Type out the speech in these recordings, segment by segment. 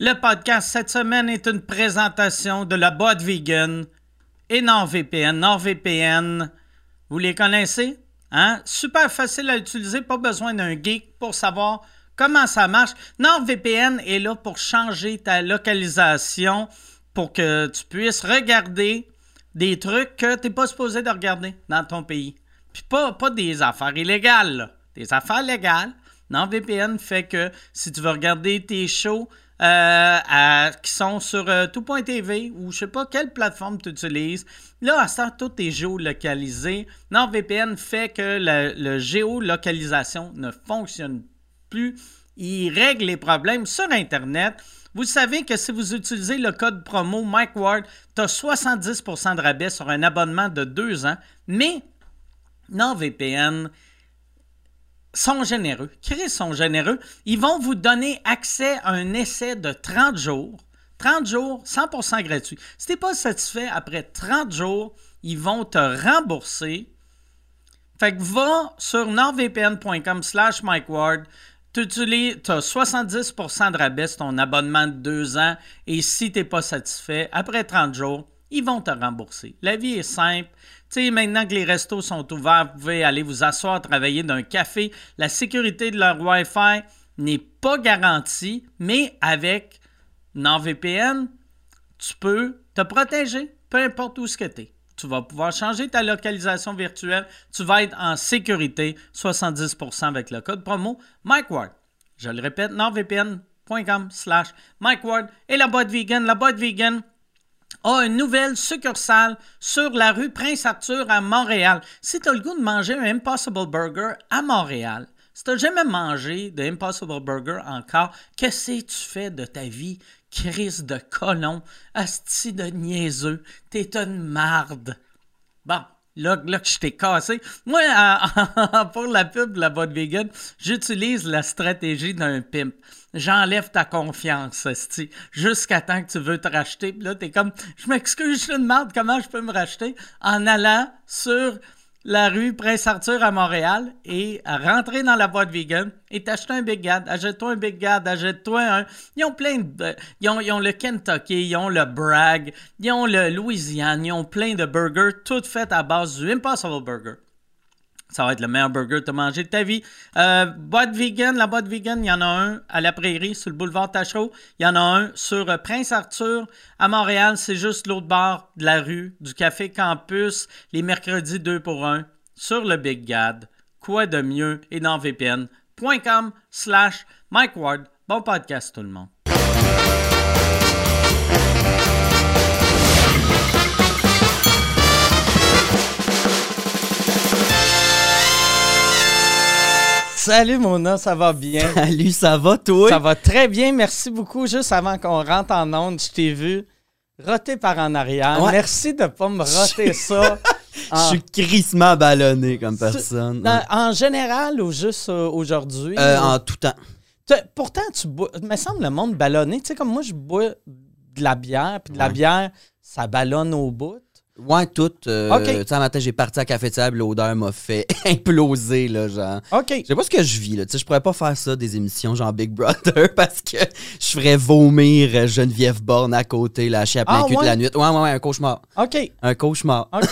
Le podcast cette semaine est une présentation de la boîte vegan et NordVPN. NordVPN, vous les connaissez? Hein? Super facile à utiliser, pas besoin d'un geek pour savoir comment ça marche. NordVPN est là pour changer ta localisation pour que tu puisses regarder des trucs que tu n'es pas supposé de regarder dans ton pays. Puis pas, pas des affaires illégales, des affaires légales. NordVPN fait que si tu veux regarder tes shows euh, qui sont sur euh, tout.tv ou je sais pas quelle plateforme tu utilises, là, à temps, tout est géolocalisé. NordVPN fait que la géolocalisation ne fonctionne plus. Il règle les problèmes sur Internet. Vous savez que si vous utilisez le code promo Mike Ward, tu as 70% de rabais sur un abonnement de deux ans, mais NordVPN sont généreux. Chris sont généreux. Ils vont vous donner accès à un essai de 30 jours. 30 jours, 100% gratuit. Si tu n'es pas satisfait après 30 jours, ils vont te rembourser. Fait que va sur nordvpn.com slash MikeWard. Tu as 70% de rabais sur ton abonnement de deux ans. Et si tu n'es pas satisfait, après 30 jours, ils vont te rembourser. La vie est simple. Maintenant que les restos sont ouverts, vous pouvez aller vous asseoir, travailler d'un café. La sécurité de leur Wi-Fi n'est pas garantie, mais avec NordVPN, tu peux te protéger, peu importe où ce que tu es. Tu vas pouvoir changer ta localisation virtuelle. Tu vas être en sécurité 70% avec le code promo MikeWard. Je le répète, nordvpn.com slash MikeWard. Et la boîte vegan, la boîte vegan a une nouvelle succursale sur la rue Prince-Arthur à Montréal. Si tu as le goût de manger un Impossible Burger à Montréal, si tu n'as jamais mangé de Impossible Burger encore, qu'est-ce que tu fais de ta vie? Crise de colon, asti de niaiseux, t'es une marde. Bon, là, là que je t'ai cassé. Moi, pour la pub de la boîte vegan, j'utilise la stratégie d'un pimp. J'enlève ta confiance, jusqu'à temps que tu veux te racheter. Puis là, t'es comme, je m'excuse, je une marde, comment je peux me racheter? En allant sur la rue Prince-Arthur à Montréal et rentrer dans la boîte vegan et t'acheter un Big Gad. Achète-toi un Big Gad, achète-toi un... Ils ont plein. Ils ont, ils ont le Kentucky, ils ont le Bragg, ils ont le Louisiane, ils ont plein de burgers, toutes faites à base du Impossible Burger. Ça va être le meilleur burger que tu as mangé de ta vie. Euh, boîte vegan, la boîte vegan, il y en a un à la Prairie, sur le boulevard Tachereau. Il y en a un sur euh, Prince-Arthur à Montréal. C'est juste l'autre bord de la rue du Café Campus, les mercredis 2 pour 1, sur le Big Gad. Quoi de mieux? Et dans vpn.com slash Mike Ward. Bon podcast tout le monde. Salut Mona, ça va bien? Salut, ça va, toi? Ça va très bien, merci beaucoup. Juste avant qu'on rentre en onde, je t'ai vu roter par en arrière. Ouais. Merci de ne pas me roter ça. Je suis crissement ballonné comme personne. Dans- en général ou juste euh, aujourd'hui? Euh, en tout temps. Pourtant, tu bois. Il me semble le monde ballonné. Tu sais, comme moi, je bois de la bière, puis de la bière, ça ballonne au bout. Ouais, tout. euh, Ok. Tu sais, un matin, j'ai parti à Café Table, l'odeur m'a fait imploser, là, genre. OK. Je sais pas ce que je vis, là. Tu sais, je pourrais pas faire ça, des émissions genre Big Brother, parce que je ferais vomir euh, Geneviève Borne à côté, lâcher à plein Ah, cul ouais? de la nuit. Ouais, ouais, ouais, un cauchemar. OK. Un cauchemar. OK.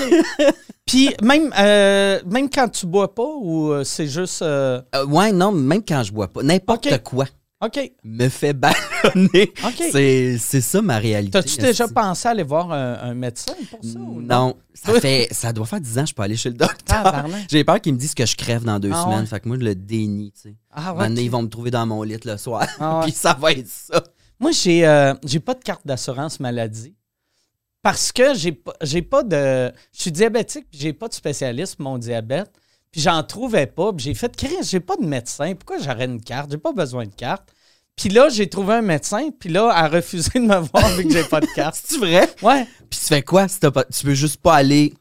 puis même, euh, même quand tu bois pas ou euh, c'est juste. euh, ouais, non, même quand je bois pas. N'importe quoi OK. me fait ballonner. OK. C'est c'est ça ma réalité. T'as-tu déjà pensé aller voir un, un médecin pour ça? ou Non, ça fait ça doit faire 10 ans que je peux aller chez le docteur. Tabarnak. J'ai peur qu'ils me disent que je crève dans deux Ah semaines. ouais? Fait que moi, je le dénie, tu sais. Ah, ouais, ok. ils vont me trouver dans mon lit le soir. Ah ouais. Puis ça va être ça. Moi, j'ai euh, j'ai pas de carte d'assurance maladie parce que j'ai pas j'ai pas de. Je suis diabétique puis j'ai pas de spécialiste pour mon diabète. Puis j'en trouvais pas. Puis j'ai fait Chris, j'ai pas de médecin. Pourquoi j'aurais une carte? J'ai pas besoin de carte. Puis là, j'ai trouvé un médecin, puis là, elle a refusé de me voir vu que j'ai pas de carte. C'est vrai? Ouais. Puis tu fais quoi si t'as pas. Tu peux juste pas aller?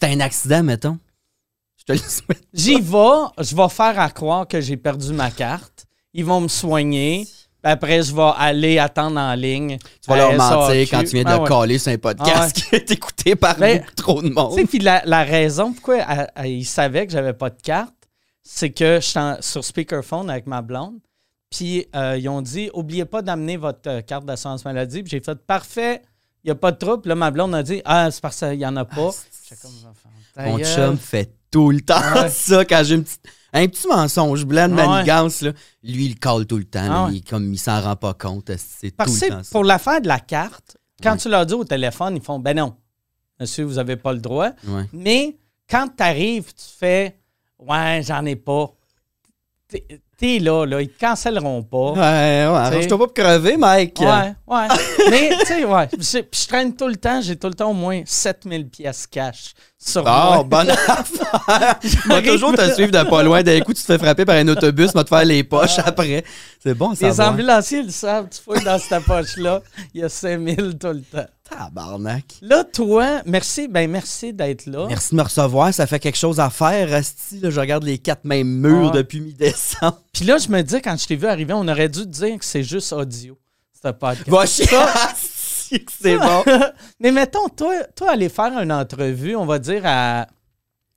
T'as un accident, mettons. Je te le souhaite. J'y vais, je vais faire à croire que j'ai perdu ma carte. Ils vont me soigner. Puis après, je vais aller attendre en ligne. Tu vas leur mentir quand tu viens de Ah ouais. caler sur un podcast qui est écouté par Ben, trop de monde. Puis la, la raison pourquoi elle- elle- il savait que j'avais pas de carte, c'est que j'étais en- sur speakerphone avec ma blonde. Puis euh, ils ont dit oubliez pas d'amener votre euh, carte d'assurance maladie. Puis j'ai fait parfait, il n'y a pas de trouble. Là, ma blonde a dit ah, c'est parce qu'il n'y en a pas. Comme, Ta Mon chum fait tout le temps Ah ouais. ça quand j'ai une petite- un petit mensonge blanc de Ah ouais. manigance. Là. Lui, il colle tout le temps. Ah ouais. Il, comme il s'en rend pas compte. C'est tout Parce le que temps ça. pour l'affaire de la carte, quand Ouais. tu leur dis au téléphone, ils font ben non, monsieur, vous n'avez pas le droit. Ouais. Mais quand tu arrives, tu fais ouais, j'en ai pas. T'es- là, là, ils te cancelleront pas. Ouais, ouais, arrange-toi pas pour crever, Mike. Ouais, ouais. Mais, tu sais, ouais. Je- traîne tout le temps, j'ai tout le temps au moins 7000 pièces cash sur Oh, moi. bonne affaire. Va toujours te suivre de pas loin. D'un coup, tu te fais frapper par un autobus, va te faire les poches après. C'est bon, ça Les ambulanciers le savent, tu fouilles dans cette poche-là, il y a 5000 tout le temps. Tabarnak. Là, toi, merci, ben merci d'être là. Merci de me recevoir. Ça fait quelque chose à faire, Asti. là. je regarde les quatre mêmes murs Ouais. depuis mi-décembre. Puis là, je me dis, quand je t'ai vu arriver, on aurait dû te dire que c'est juste audio, ce podcast. Va chier. C'est bon. Mais mettons, toi, toi, aller faire une entrevue, on va dire à.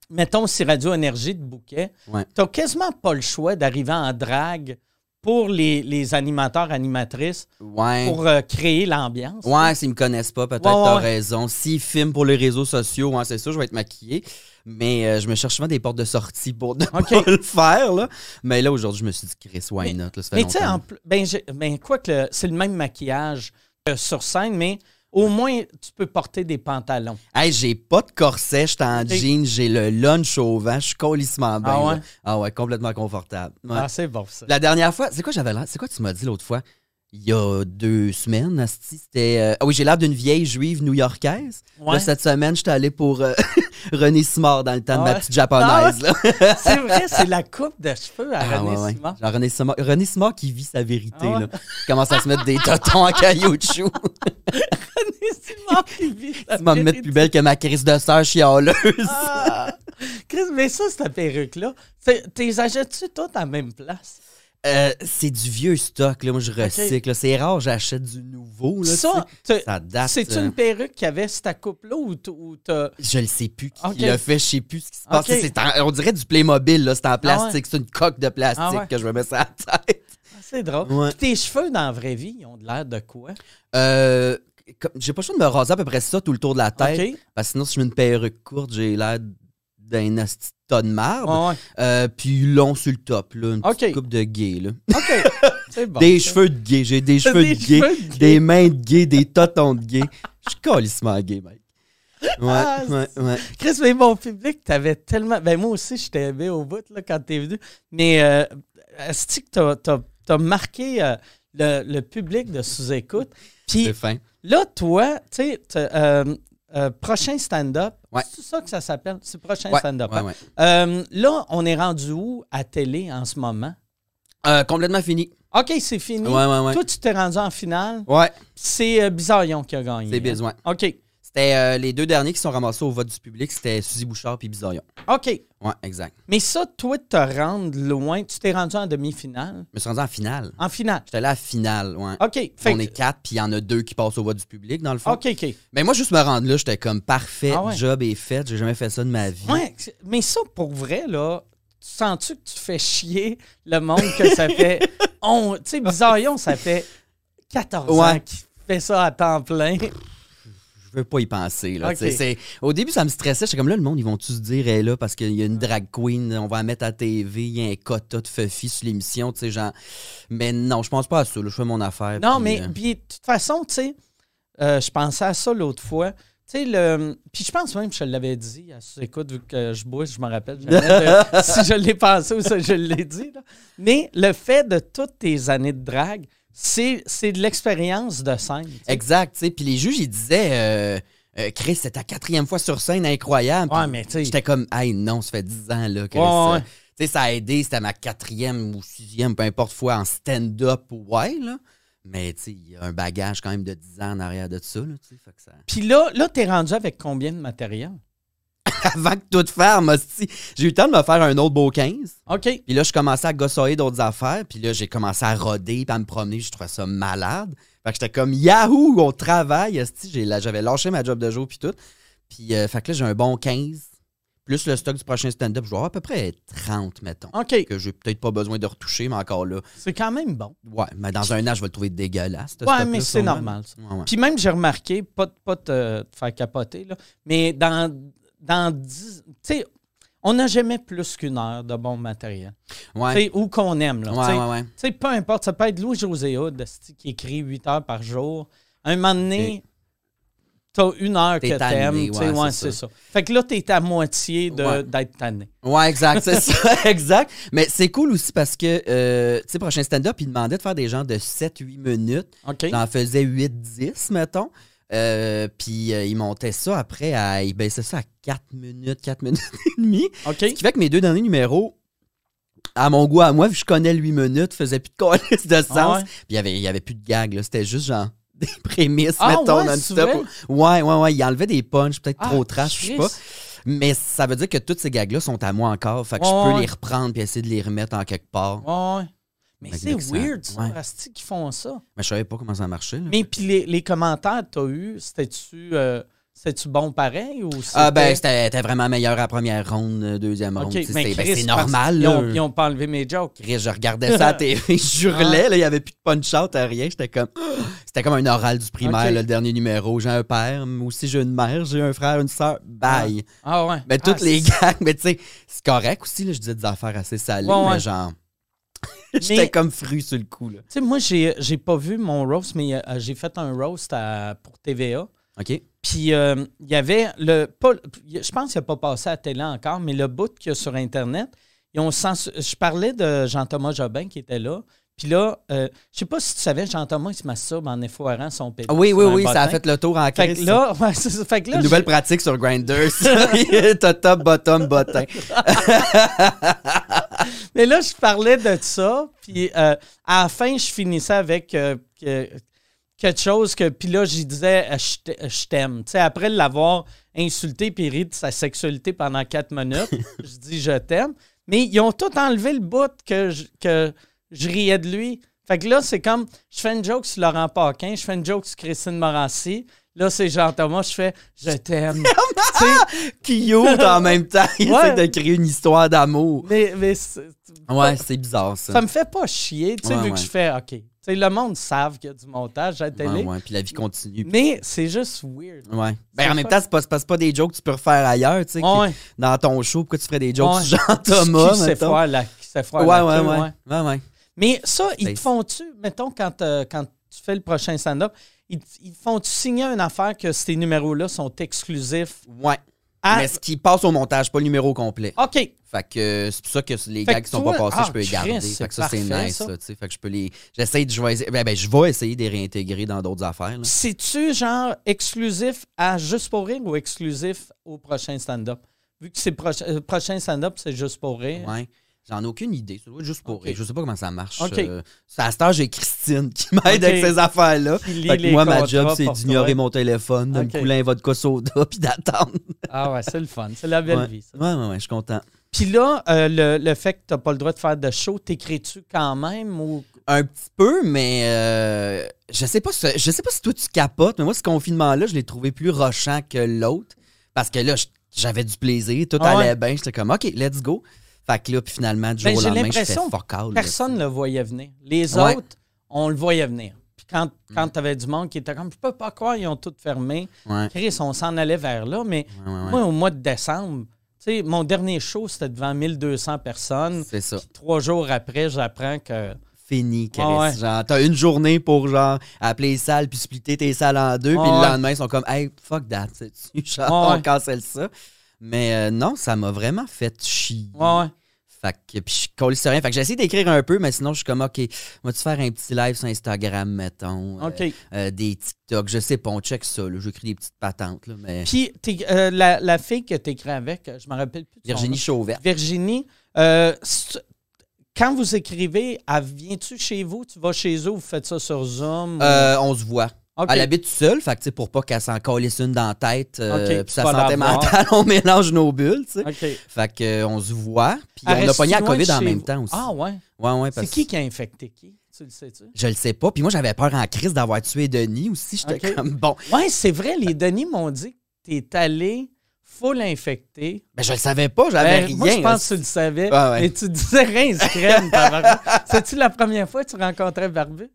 Mettons, si Radio Énergie de Bouquet, Ouais. t'as quasiment pas le choix d'arriver en drague pour les, les animateurs, animatrices, Ouais. pour euh, créer l'ambiance. Ouais, s'ils me connaissent pas, peut-être Ouais, ouais, t'as ouais. raison. S'ils filment pour les réseaux sociaux, ouais, c'est sûr, je vais être maquillé. Mais euh, je me cherche souvent des portes de sortie pour ne Ok. pas le faire. Là. Mais là, aujourd'hui, je me suis dit, Chris, why not? Là, ça fait Mais tu sais, ben, ben, quoi que c'est le même maquillage que sur scène, mais au moins, tu peux porter des pantalons. Hey, j'ai pas de corset, je suis en jean, j'ai le lunch au vent, je suis colissement bien. Ah ouais? là. Ah ouais, complètement confortable. Ouais. Ah, c'est bon, ça. La dernière fois, c'est quoi j'avais l'air? C'est quoi tu m'as dit l'autre fois? Il y a deux semaines, c'était. euh, Ah oui, j'ai l'air d'une vieille juive new-yorkaise. Ouais. Là, cette semaine, j'étais allé pour euh, René Simard dans le temps Ah de ma petite japonaise. là. c'est vrai, c'est la coupe de cheveux à Ah, René ouais. Simard. Genre René Simard, René Simard qui vit sa vérité. Ah là. Il commence à se mettre des totons en cailloutchouc. René Simard qui vit sa Tu vas me mettre vérité. plus belle que ma crise de sœur chialeuse. Ah! Chris, mais ça, cette perruque-là, t'es achètes-tu toutes à la même place? Euh, c'est du vieux stock, là. Moi, je recycle. C'est rare, j'achète du nouveau. Là, ça, tu sais. t'as- ça date. c'est euh, une perruque qui avait cette coupe-là ou t'as. Je le sais plus qui l'a fait, je sais plus ce qui se passe. En- on dirait du Playmobil, là. C'est en Ah plastique, c'est une coque de plastique Ah ouais. que je me mets sur la tête. Ah, C'est drôle. Ouais. Tes cheveux dans la vraie vie, ils ont de l'air de quoi? Euh, j'ai pas le choix de me raser à peu près ça tout le tour de la tête. OK. Parce que sinon, si je mets une perruque courte, j'ai l'air d'un asti de tas de marbre. Ouais, ouais. Euh, puis long sur le top, là. Une petite coupe de gay, là. Bon. des ça. cheveux de gay. J'ai des cheveux des de gay. cheveux de gay. Des mains de gay, des totons de gay. Je suis calissement gay, mec. Ouais, Ah, ouais, ouais. Chris, mais mon public, t'avais tellement. Ben, moi aussi, je t'ai aimé au bout là, quand t'es venu. Mais, euh, est-ce que t'as, t'as marqué euh, le, le public de sous-écoute? Puis là, toi, tu sais, t'as, euh, prochain stand-up, Ouais. c'est ça que ça s'appelle? C'est prochain Ouais, stand-up. ouais, hein? Euh, là, on est rendu où à télé en ce moment? Euh, complètement fini. OK, c'est fini. Ouais, ouais, ouais. Toi, tu t'es rendu en finale. Ouais, C'est Bizarillon qui a gagné. c'est hein? besoin. OK. C'était euh, les deux derniers qui sont ramassés au vote du public, c'était Suzy Bouchard puis Bizarillon. OK. Ouais, exact. Mais ça, toi, te rendre loin, tu t'es rendu en demi-finale? Je me suis rendu en finale. En finale. J'étais là à finale, ouais. OK. Fait On que- est quatre, puis il y en a deux qui passent au vote du public, dans le fond. OK, OK. Mais moi, juste me rendre là, j'étais comme parfait, Ah ouais. job est fait, j'ai jamais fait ça de ma vie. Ouais, c'est- mais ça, pour vrai, là, tu sens-tu que tu fais chier le monde que ça fait. on, tu sais, Bizarillon, ça fait 14 ans Ouais. qu'il fait ça à temps plein? Je veux pas y penser. Là, c'est- Au début, ça me stressait. J'étais comme là, le monde, ils vont tous se dire, est là, parce qu'il y a une drag queen, on va la mettre à TV, il y a un quota de Fuffy sur l'émission, tu sais, genre. Mais non, je pense pas à ça. là. je fais mon affaire. Non, mais euh, puis, de toute façon, tu sais, euh, je pensais à ça l'autre fois. Tu sais, le. Puis je pense même que je l'avais dit à écoute, vu que je bois, je me rappelle si je l'ai pensé ou si je l'ai dit. là. Mais le fait de toutes tes années de drague, c'est c'est de l'expérience de scène. tu. Exact, tu sais. Puis les juges, ils disaient, euh, euh, Chris, c'est ta quatrième fois sur scène, incroyable. Ouais, mais tu. J'étais comme, hey, non, ça fait 10 ans, là. Ouais, euh, ouais. Tu ça a aidé, c'était ma quatrième ou sixième, peu importe fois, en stand-up, ouais, là. Mais, tu il y a un bagage quand même de 10 ans en arrière de ça, là, tu sais. Fait que ça... Puis là, là t'es rendu avec combien de matériel? Avant que tout faire, hostie, j'ai eu le temps de me faire un autre beau 15. OK. Puis là, je commençais à gossoyer d'autres affaires. Puis là, j'ai commencé à roder, puis à me promener. Je trouvais ça malade. Fait que j'étais comme, Yahoo, on travaille. J'avais lâché ma job de jour, puis tout. Puis, euh, fait que là, j'ai un bon 15. plus le stock du prochain stand-up, je vais avoir à peu près 30, mettons. OK. Que j'ai peut-être pas besoin de retoucher, mais encore là. C'est quand même bon. Ouais, mais dans un an, je vais le trouver dégueulasse. Ouais, mais c'est normal, ça. Ouais, ouais. Puis même, j'ai remarqué, pas, de- pas de te te faire capoter, là, mais dans, dans 10. Tu sais, on n'a jamais plus qu'une heure de bon matériel. Ouais. Tu sais, Ou qu'on aime. Là, Ouais, tu sais. ouais. Tu peu importe, ça peut être Louis-José Hood qui écrit 8 heures par jour. À un moment donné, t'as une heure que t'aimes. tu ouais, c'est c'est ça. Fait que là, t'es à moitié d'être tanné. Ouais, exact, c'est ça, exact. Mais c'est cool aussi parce que, euh, tu sais, prochain stand-up, il demandait de faire des gens de 7-8 minutes. OK? J'en faisais 8-10, mettons. Euh, puis euh, il montait ça après à. Il baissait ça à 4 minutes, 4 minutes et demie. Ce qui fait que mes deux derniers numéros, à mon goût, à moi, vu que je connais le 8 minutes, faisaient plus de colis de sens. Ah ouais? Puis il y avait, il y avait plus de gags, là. C'était juste genre des prémices, Ah mettons, ouais, non-stop. Ouais, ouais, ouais. Il enlevait des punchs, peut-être Ah, trop trash, je sais pas. Mais ça veut dire que tous ces gags-là sont à moi encore. Fait que Ouais, je peux les reprendre puis essayer de les remettre en quelque part. Ouais. Mais c'est weird, ça, ouais. asti, qu'ils font ça. Mais je savais pas comment ça marchait. là. Mais puis les, les commentaires que t'as eu, c'était-tu euh, c'était-tu bon pareil ou Ah ben, c'était- vraiment meilleur à la première ronde, euh, deuxième ronde. Tu mais C'est ben, normal. là. ont, ils ont pas enlevé mes jokes. Chris, je regardais ça à la je hurlais, il n'y avait plus de punch-out à rien. J'étais comme. C'était comme un oral du primaire, là, le dernier numéro. J'ai un père, moi aussi j'ai une mère, j'ai un frère, une soeur. Bye. Ah ouais. Mais toutes Ah, les gangs, mais tu sais, c'est correct aussi, là, je disais des affaires assez salées, Ouais, ouais. mais genre. J'étais comme fru sur le coup, là. Tu sais, moi, j'ai j'ai pas vu mon roast, mais euh, j'ai fait un roast à- pour TVA. OK? Puis euh, il y avait le. Pas, je pense qu'il n'a pas passé à la télé encore, mais le bout qu'il y a sur Internet, ils ont censu- je parlais de Jean-Thomas Jobin qui était là. Puis là, euh, je sais pas si tu savais, Jean-Thomas, il se masturbe en effoirant son pénis. Ah oui, oui, oui, ça a fait le tour en Fait crise. que là, ouais, c'est ça. Fait que là, Une nouvelle j'ai- pratique sur Grindr. T'as top, bottom, bottin. Mais là, je parlais de ça, puis euh, à la fin, je finissais avec euh, que- quelque chose que... Puis là, j'y disais euh, « je t'a- je t'aime ». Tu sais, après l'avoir insulté puis ri de sa sexualité pendant quatre minutes, je dis « je t'aime ». Mais ils ont tout enlevé le bout que je, que je riais de lui. Fait que là, c'est comme, je fais une joke sur Laurent Paquin, je fais une joke sur Christine Morancy. Là, c'est Jean-Thomas, je fais « je t'aime ». Cute en même temps. Il Ouais. essaie de créer une histoire d'amour. mais, mais c'est- Ouais, c'est bizarre, ça. ça me fait pas chier, tu sais, Ouais, vu ouais. que je fais OK. Le monde savent qu'il y a du montage à la télé, Ouais, ouais, puis la vie continue. mais c'est juste weird. Ouais. Ben, C'est en même pas- temps, c'est pas, c'est pas, c'est pas des jokes que tu peux refaire ailleurs, tu sais. Dans ton show, pourquoi tu ferais des jokes sur Jean-Thomas, faire la, qui sait faire Ouais, ouais, ouais. Ouais, ouais. Mais ça, ils te Nice. font-tu, mettons, quand, euh, quand tu fais le prochain stand-up, ils, font-tu signer une affaire que ces numéros-là sont exclusifs Ouais. à... Mais ce qui passe au montage, pas le numéro complet. OK. Fait que euh, c'est pour ça que les Fait gars qui sont toi- pas passés, ah, je peux les garder. Fait que ça, c'est nice, ça. là. Fait que je peux les. J'essaie de. Je vais ben, ben, je vais essayer de les réintégrer dans d'autres affaires. C'est-tu genre exclusif à Juste pour rire ou exclusif au prochain stand-up? Vu que c'est proche- euh, prochain stand-up, c'est Juste pour rire. Ouais. J'en ai aucune idée. Ça doit être juste pour. Je sais pas comment ça marche. Ok. Euh, c'est à cette heure, j'ai Christine qui m'aide avec ces affaires-là. Moi, ma job, c'est d'ignorer mon téléphone, de me couler un vodka soda puis d'attendre. Ah ouais, c'est le fun. C'est la belle Ouais. vie, ça. Ouais, ouais, ouais, je suis content. Puis là, euh, le, le fait que tu n'as pas le droit de faire de show, t'écris-tu quand même ou? Un petit peu, mais euh, je sais pas si, je sais pas si toi tu capotes, mais moi, ce confinement-là, je l'ai trouvé plus rochant que l'autre. Parce que là, j'avais du plaisir, tout Ah ouais? allait bien. J'étais comme, OK, let's go. Fait que là, puis finalement, du jour Ben, au j'ai lendemain, je fais fuck Personne ne le voyait venir. Les Ouais. autres, on le voyait venir. Puis quand, Mm. quand tu avais du monde qui était comme, je peux pas croire, ils ont tout fermé. Ouais, Chris, on s'en allait vers là. Mais ouais, moi, au mois de décembre, tu sais, mon dernier show, c'était devant 1200 personnes. C'est ça. Puis trois jours après, j'apprends que. Fini, Chris. Ah ouais. Genre, t'as une journée pour, genre, appeler les salles puis splitter tes salles en deux. Ah puis le lendemain, ils sont comme, hey, fuck that. sais-tu? Genre, Ah ouais. on cancelle ça? Mais euh, non, ça m'a vraiment fait chier. Ouais, ouais. Fait que, puis je colle sur rien. Fait que j'ai essayé d'écrire un peu, mais sinon, je suis comme, OK, vas-tu faire un petit live sur Instagram, mettons? euh, OK. euh, des TikTok, je sais pas, on check ça, là. J'écris des petites patentes, là, mais... Puis euh, la, la fille que tu écris avec, je me rappelle plus. de Virginie nom. Chauvert. Virginie, quand vous écrivez, elle vient-tu chez vous? Tu vas chez eux, vous faites ça sur Zoom? ou- on se voit. Elle habite seule, fait que, pour pas qu'elle s'en calisse une dans la tête, euh, puis sa santé mentale, on mélange nos bulles, tu sais. OK. Fait que, euh, on se voit, puis on a pogné la COVID en même vous? temps aussi. Ah ouais? Ouais, ouais, C'est parce qui qui a infecté? Qui? Tu le sais-tu? Je le sais pas. Puis moi, j'avais peur en crise d'avoir tué Denis aussi. J'étais comme, bon, Ouais, c'est vrai, les Denis m'ont dit que t'es allé full infecté. Ben, je le savais pas, j'avais Ben, rien. Moi, je pense que tu le savais. Ah ouais. Mais tu disais rince crème. C'est-tu la première fois que tu rencontrais Barbu?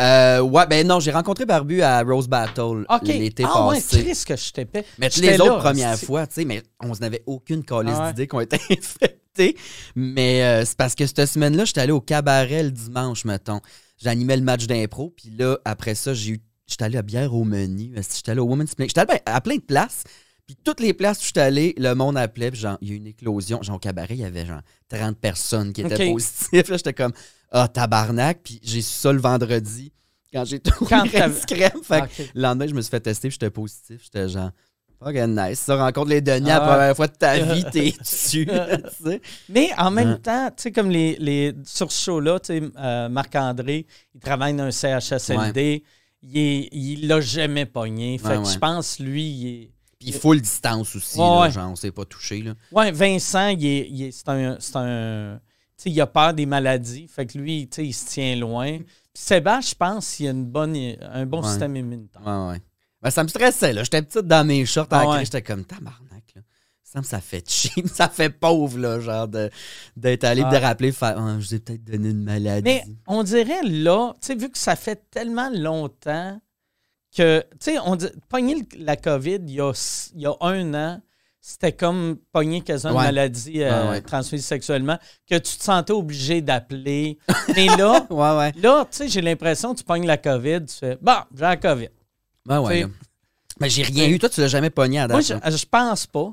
Euh, ouais, ben non, j'ai rencontré Barbu à Rose Battle OK. l'été ah ouais, passé. Chris, que je t'épais. mais les autres premières fois, tu sais, mais on n'avait aucune calice Ah ouais. d'idée qu'on était infectés. Mais euh, c'est parce que cette semaine-là, j'étais allé au cabaret le dimanche, mettons. J'animais le match d'impro, puis là, après ça, j'ai eu. J'étais allé à bière au menu, j'étais allé au Women's Play. J'étais allé à plein de places. Puis toutes les places où j'étais allé, le monde appelait, puis genre, il y a eu une éclosion. Genre, au cabaret, il y avait genre 30 personnes qui étaient OK. positives. Là, j'étais comme, ah, tabarnak. Puis j'ai su ça le vendredi, quand j'ai tout Quand rince crème. Fait que Ah, ok. le lendemain, je me suis fait tester, j'étais positif. J'étais genre, fucking nice. Ça rencontre les Denis Ah la ouais. première fois de ta vie, t'es dessus. sais. Mais en même Hein. temps, tu sais, comme les, les, sur ce show-là, tu sais, euh, Marc-André, il travaille dans un CHSLD. Il est- Il l'a jamais pogné. Fait Ouais, que ouais. je pense, lui, il est. Puis full distance aussi, Ouais, là, ouais. genre, on s'est pas touché. Là. Ouais, Vincent, il est, il est- c'est un. c'est un- il a peur des maladies. Fait que lui, il se tient loin. Puis Sébastien, je pense, il a une bonne, un bon Ouais. système immunitaire. Ouais, ouais. Ben, ça me stressait, là. J'étais petite dans mes shorts en ouais. J'étais comme, tabarnak, là. Ça me ça fait chier, ça fait pauvre, là, genre, de- d'être allé de rappeler, faire, Ah, je vous ai peut-être donné une maladie. Mais on dirait là, tu sais, vu que ça fait tellement longtemps que, tu sais, on dit, pogner la COVID il y a, il y a un an, c'était comme pogner quasiment Ouais. une maladie euh, Ouais, ouais. transmise sexuellement, que tu te sentais obligé d'appeler. Mais là, Ouais, ouais. là, tu sais, j'ai l'impression que tu pognes la COVID, tu fais, bon, j'ai la COVID. Ouais, ouais. Mais j'ai rien eu. Toi, tu l'as jamais pogné à date. Moi, je, je pense pas.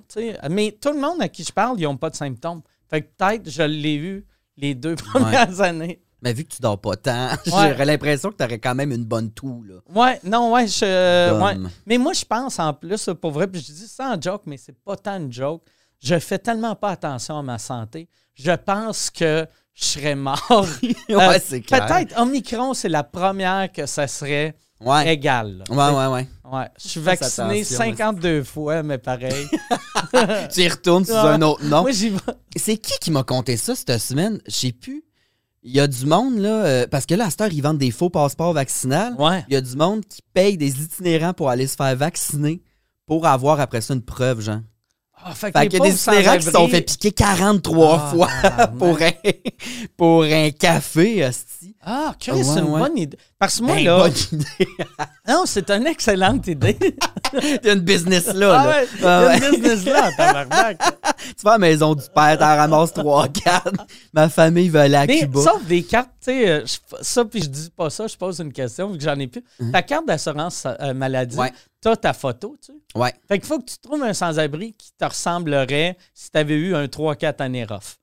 Mais tout le monde à qui je parle, ils n'ont pas de symptômes. Fait que peut-être je l'ai eu les deux premières années. Mais vu que tu dors pas tant, Ouais. j'aurais l'impression que t'aurais quand même une bonne toux, là. Ouais, non, ouais, je. euh, ouais. Mais moi, je pense en plus, pour vrai, puis je dis ça en joke, mais c'est pas tant une joke. Je fais tellement pas attention à ma santé. Je pense que je serais mort. ouais, Euh, c'est clair. Peut-être Omicron, c'est la première que ça serait Ouais. égal. Ouais, ouais, ouais. Ouais. Je suis vacciné attention, 52 fois, mais pareil. Tu y retournes sous un autre nom. Moi, j'y vais. C'est qui qui m'a conté ça cette semaine? Je sais plus. Il y a du monde, là, euh, parce que là, à cette heure, ils vendent des faux passeports vaccinales. Ouais. Il y a du monde qui paye des itinérants pour aller se faire vacciner pour avoir après ça une preuve, genre. Ah, fait que Fait qu'il y a des itinérants qui se sont fait piquer 43 Ah, fois pour un, pour un café, hostie. Ah, Chris, Ouais, c'est une ouais. bonne idée. Parce que moi, Ben, là. bonne idée. Non, c'est une excellente idée. T'as une business là. ah là. ouais, Ah une business là, tabarnak. Tu vas à la maison du père, t'en ramasses 3 4 Ma famille veut aller à Mais Cuba. sauf des cartes, tu sais, euh, ça, puis je dis pas ça, je pose une question, vu que j'en ai plus. Ta carte d'assurance euh, maladie, Mhm. Ouais. t'as ta photo, tu sais. Ouais. Fait qu'il faut que tu trouves un sans-abri qui te ressemblerait si t'avais eu un 3-4 années rough.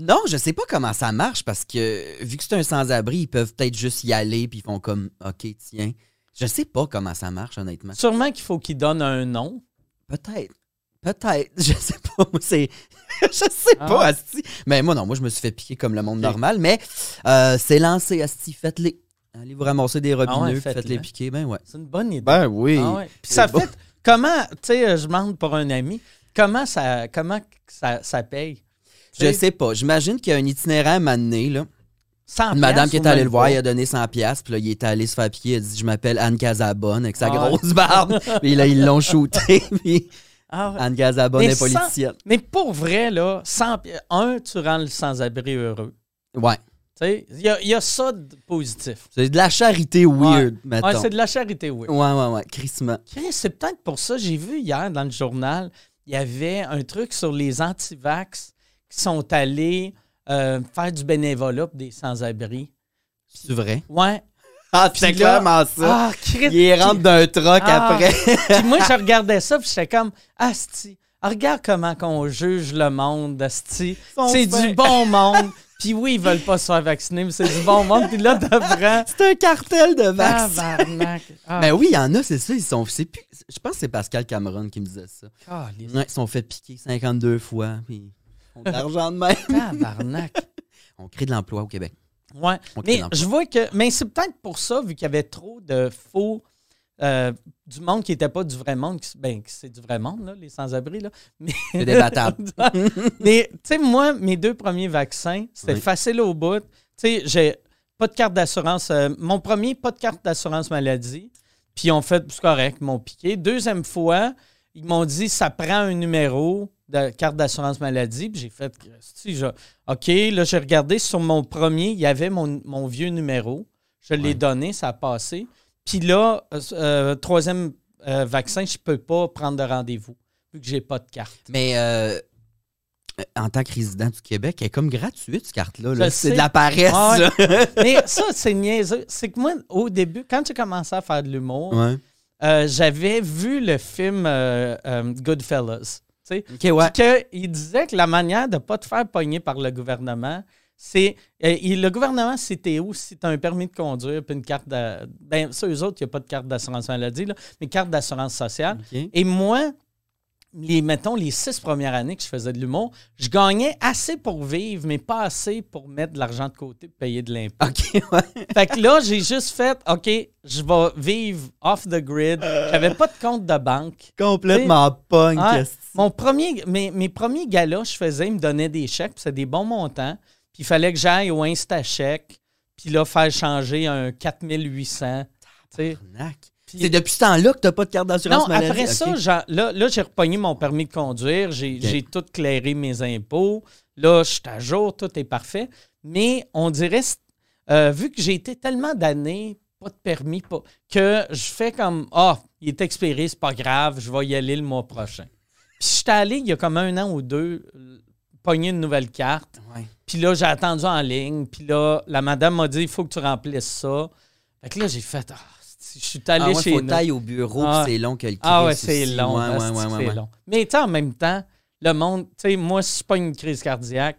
Non, je sais pas comment ça marche parce que vu que c'est un sans-abri, ils peuvent peut-être juste y aller puis ils font comme OK, tiens. Je sais pas comment ça marche honnêtement. Sûrement qu'il faut qu'il donne un nom. Peut-être. Peut-être. Je sais pas. C'est. je sais Ah pas? Asti. Mais moi, non, moi, je me suis fait piquer comme le monde normal. Mais euh, c'est lancé, Asti. Faites-les. Allez vous ramasser des robineux, Ah ouais, faites-les. piquer. Ben ouais. C'est une bonne idée. Ben oui. Ah ouais. Puis ça fait. Comment, tu sais, je demande pour un ami, comment ça, comment ça, ça paye? Je sais pas. J'imagine qu'il y a un itinéraire donné, là. 100 Une madame qui est allée le voir, il a donné 100 pièces puis là, il est allé se faire piquer. Il a dit Je m'appelle Anne Casabonne avec sa Ah ouais. grosse barbe. puis là, ils l'ont shooté. puis Ah ouais. Anne Casabonne est politicienne. Mais pour vrai, là, 100 pi- un, tu rends le sans-abri heureux. Ouais. Tu sais, il y a, il y a ça de positif. C'est de la charité weird, mettons. Ouais, c'est de la charité, oui. Ouais, ouais, ouais. Crissement. C'est peut-être pour ça, j'ai vu hier dans le journal, il y avait un truc sur les anti-vax qui sont allés euh, faire du bénévolat pour des sans-abri. C'est vrai? Ouais. Ah, c'est clairement ça. Ah, Chris. il rentre d'un troc Ah. après. Puis moi, je regardais ça, puis j'étais comme, Asti, regarde comment qu'on juge le monde, Asti. C'est du bon monde. Puis oui, ils veulent pas se faire vacciner, mais c'est du bon monde. Puis là, t'apprends. C'est un cartel de vaccins. Ah, Ben oui, il y en a, c'est ça. Ils sont. plus- je pense que c'est Pascal Cameron qui me disait ça. calice. Ouais, ils sont fait piquer 52 fois. Puis de l'argent de même. Tabarnak. On crée de l'emploi au Québec. Ouais. On crée Mais de je vois que. Mais c'est peut-être pour ça, vu qu'il y avait trop de faux. euh, du monde qui n'était pas du vrai monde. qui- Ben, c'est du vrai monde, là, les sans-abri. Là. Mais, C'est débattable. mais, tu sais, moi, mes deux premiers vaccins, c'était Oui. facile au bout. Tu sais, j'ai pas de carte d'assurance. euh, mon premier, pas de carte d'assurance maladie. Puis on fait, c'est correct, ils m'ont piqué. Deuxième fois, ils m'ont dit ça prend un numéro de carte d'assurance maladie. Puis j'ai fait si, je- OK, là, j'ai regardé sur mon premier, il y avait mon, mon vieux numéro. Je l'ai Ouais. donné, ça a passé. Puis là, euh, euh, troisième euh, vaccin, je peux pas prendre de rendez-vous vu que j'ai pas de carte. Mais euh, en tant que résident du Québec, elle est comme gratuite, cette carte-là. Là. C'est de la paresse. Ah. Mais ça, c'est niaiseux. C'est que moi, au début, quand j'ai commencé à faire de l'humour, Ouais. j'avais vu le film Goodfellas. Tu sais, OK, ouais. que il disait que la manière de ne pas te faire pogner par le gouvernement, c'est. euh, le gouvernement, c'était où si tu as un permis de conduire puis une carte de. Ben, ça, eux autres, il n'y a pas de carte d'assurance maladie, là, mais carte d'assurance sociale. Et moi, les, mettons, les six premières années que je faisais de l'humour, je gagnais assez pour vivre, mais pas assez pour mettre de l'argent de côté pour payer de l'impôt. OK, ouais. Fait que là, j'ai juste fait, OK, je vais vivre off the grid. J'avais pas de compte de banque. Complètement punk. Ouais. Mon premier, mes, mes premiers galas, je faisais, ils me donnaient des chèques, puis c'était des bons montants. Puis il fallait que j'aille au InstaChèque, puis là, faire changer un 4800. tu sais. Tabarnak. Puis- C'est depuis ce temps-là que t'as pas de carte d'assurance Non, maladie? après OK. ça, là, là j'ai repogné mon permis de conduire, j'ai tout clairé mes impôts. Là, je suis à jour, tout est parfait. Mais on dirait, euh, vu que j'ai été tellement d'années, pas de permis, pas, que je fais comme Ah, il est expiré, c'est pas grave, je vais y aller le mois prochain. Puis je suis allé il y a comme un an ou deux, euh, pogner une nouvelle carte. Ouais. Puis là, j'ai attendu en ligne. Puis là, la madame m'a dit il faut que tu remplisses ça. Fait que là, j'ai fait Ah, je suis allé Ah ouais, chez faut nous. au bureau, Ah. c'est long que le Ah ouais, c'est long. Ouais, ouais, ouais, c'est long? Mais en même temps, le monde, tu sais, moi, si je pas une crise cardiaque,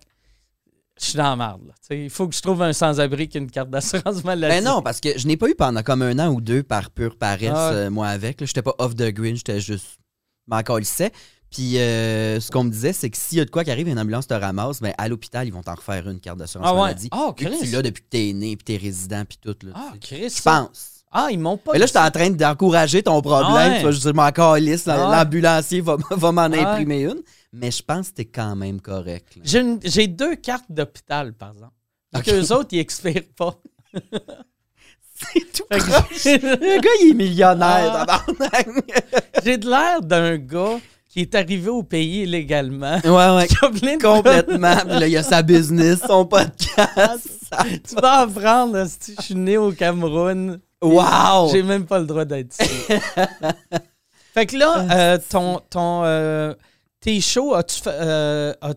je suis dans la merde. Il faut que je trouve un sans-abri qui a une carte d'assurance maladie. Ben non, parce que je n'ai pas eu pendant comme un an ou deux par pure paresse, Ah euh, moi, avec. là. J'étais pas off the grid, j'étais juste. m'en lycée. Puis euh, ce qu'on me disait, c'est que s'il y a de quoi qui arrive, une ambulance te ramasse, ben à l'hôpital, ils vont t'en refaire une carte d'assurance Ah ouais. maladie. Ah, Chris. tu l'as depuis que t'es né, puis t'es résident, puis tout. Là, Ah. Chris. Je pense. Ah, ils m'ont pas Mais là, j'étais en train d'encourager ton problème. Ah ouais. Tu vas juste dire, Ah ouais. l'ambulancier va, va m'en Ah ouais. imprimer une. Mais je pense que t'es quand même correct. J'ai deux cartes d'hôpital, par exemple. Ok. Que eux autres, ils expirent pas. C'est tout Le gars, il est millionnaire, Ah. J'ai de l'air d'un gars qui est arrivé au pays illégalement. Ouais, ouais. De Complètement. Puis là, il a sa business, son podcast. Tu vas apprendre, asti, je suis né au Cameroun. Wow! J'ai même pas le droit d'être ici. fait que là, euh, ton, ton, euh, tes shows, as-tu fait. euh, as-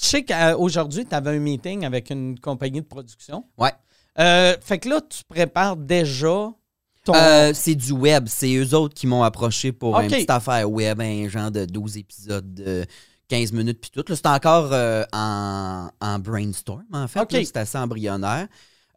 je sais qu'aujourd'hui, tu avais un meeting avec une compagnie de production? Ouais. Euh, fait que là, tu prépares déjà ton. C'est du web. C'est eux autres qui m'ont approché pour une petite affaire web, un genre de 12 épisodes de 15 minutes puis tout. Là, c'est encore euh, en, en brainstorm, en fait. Ok. là. C'est assez embryonnaire.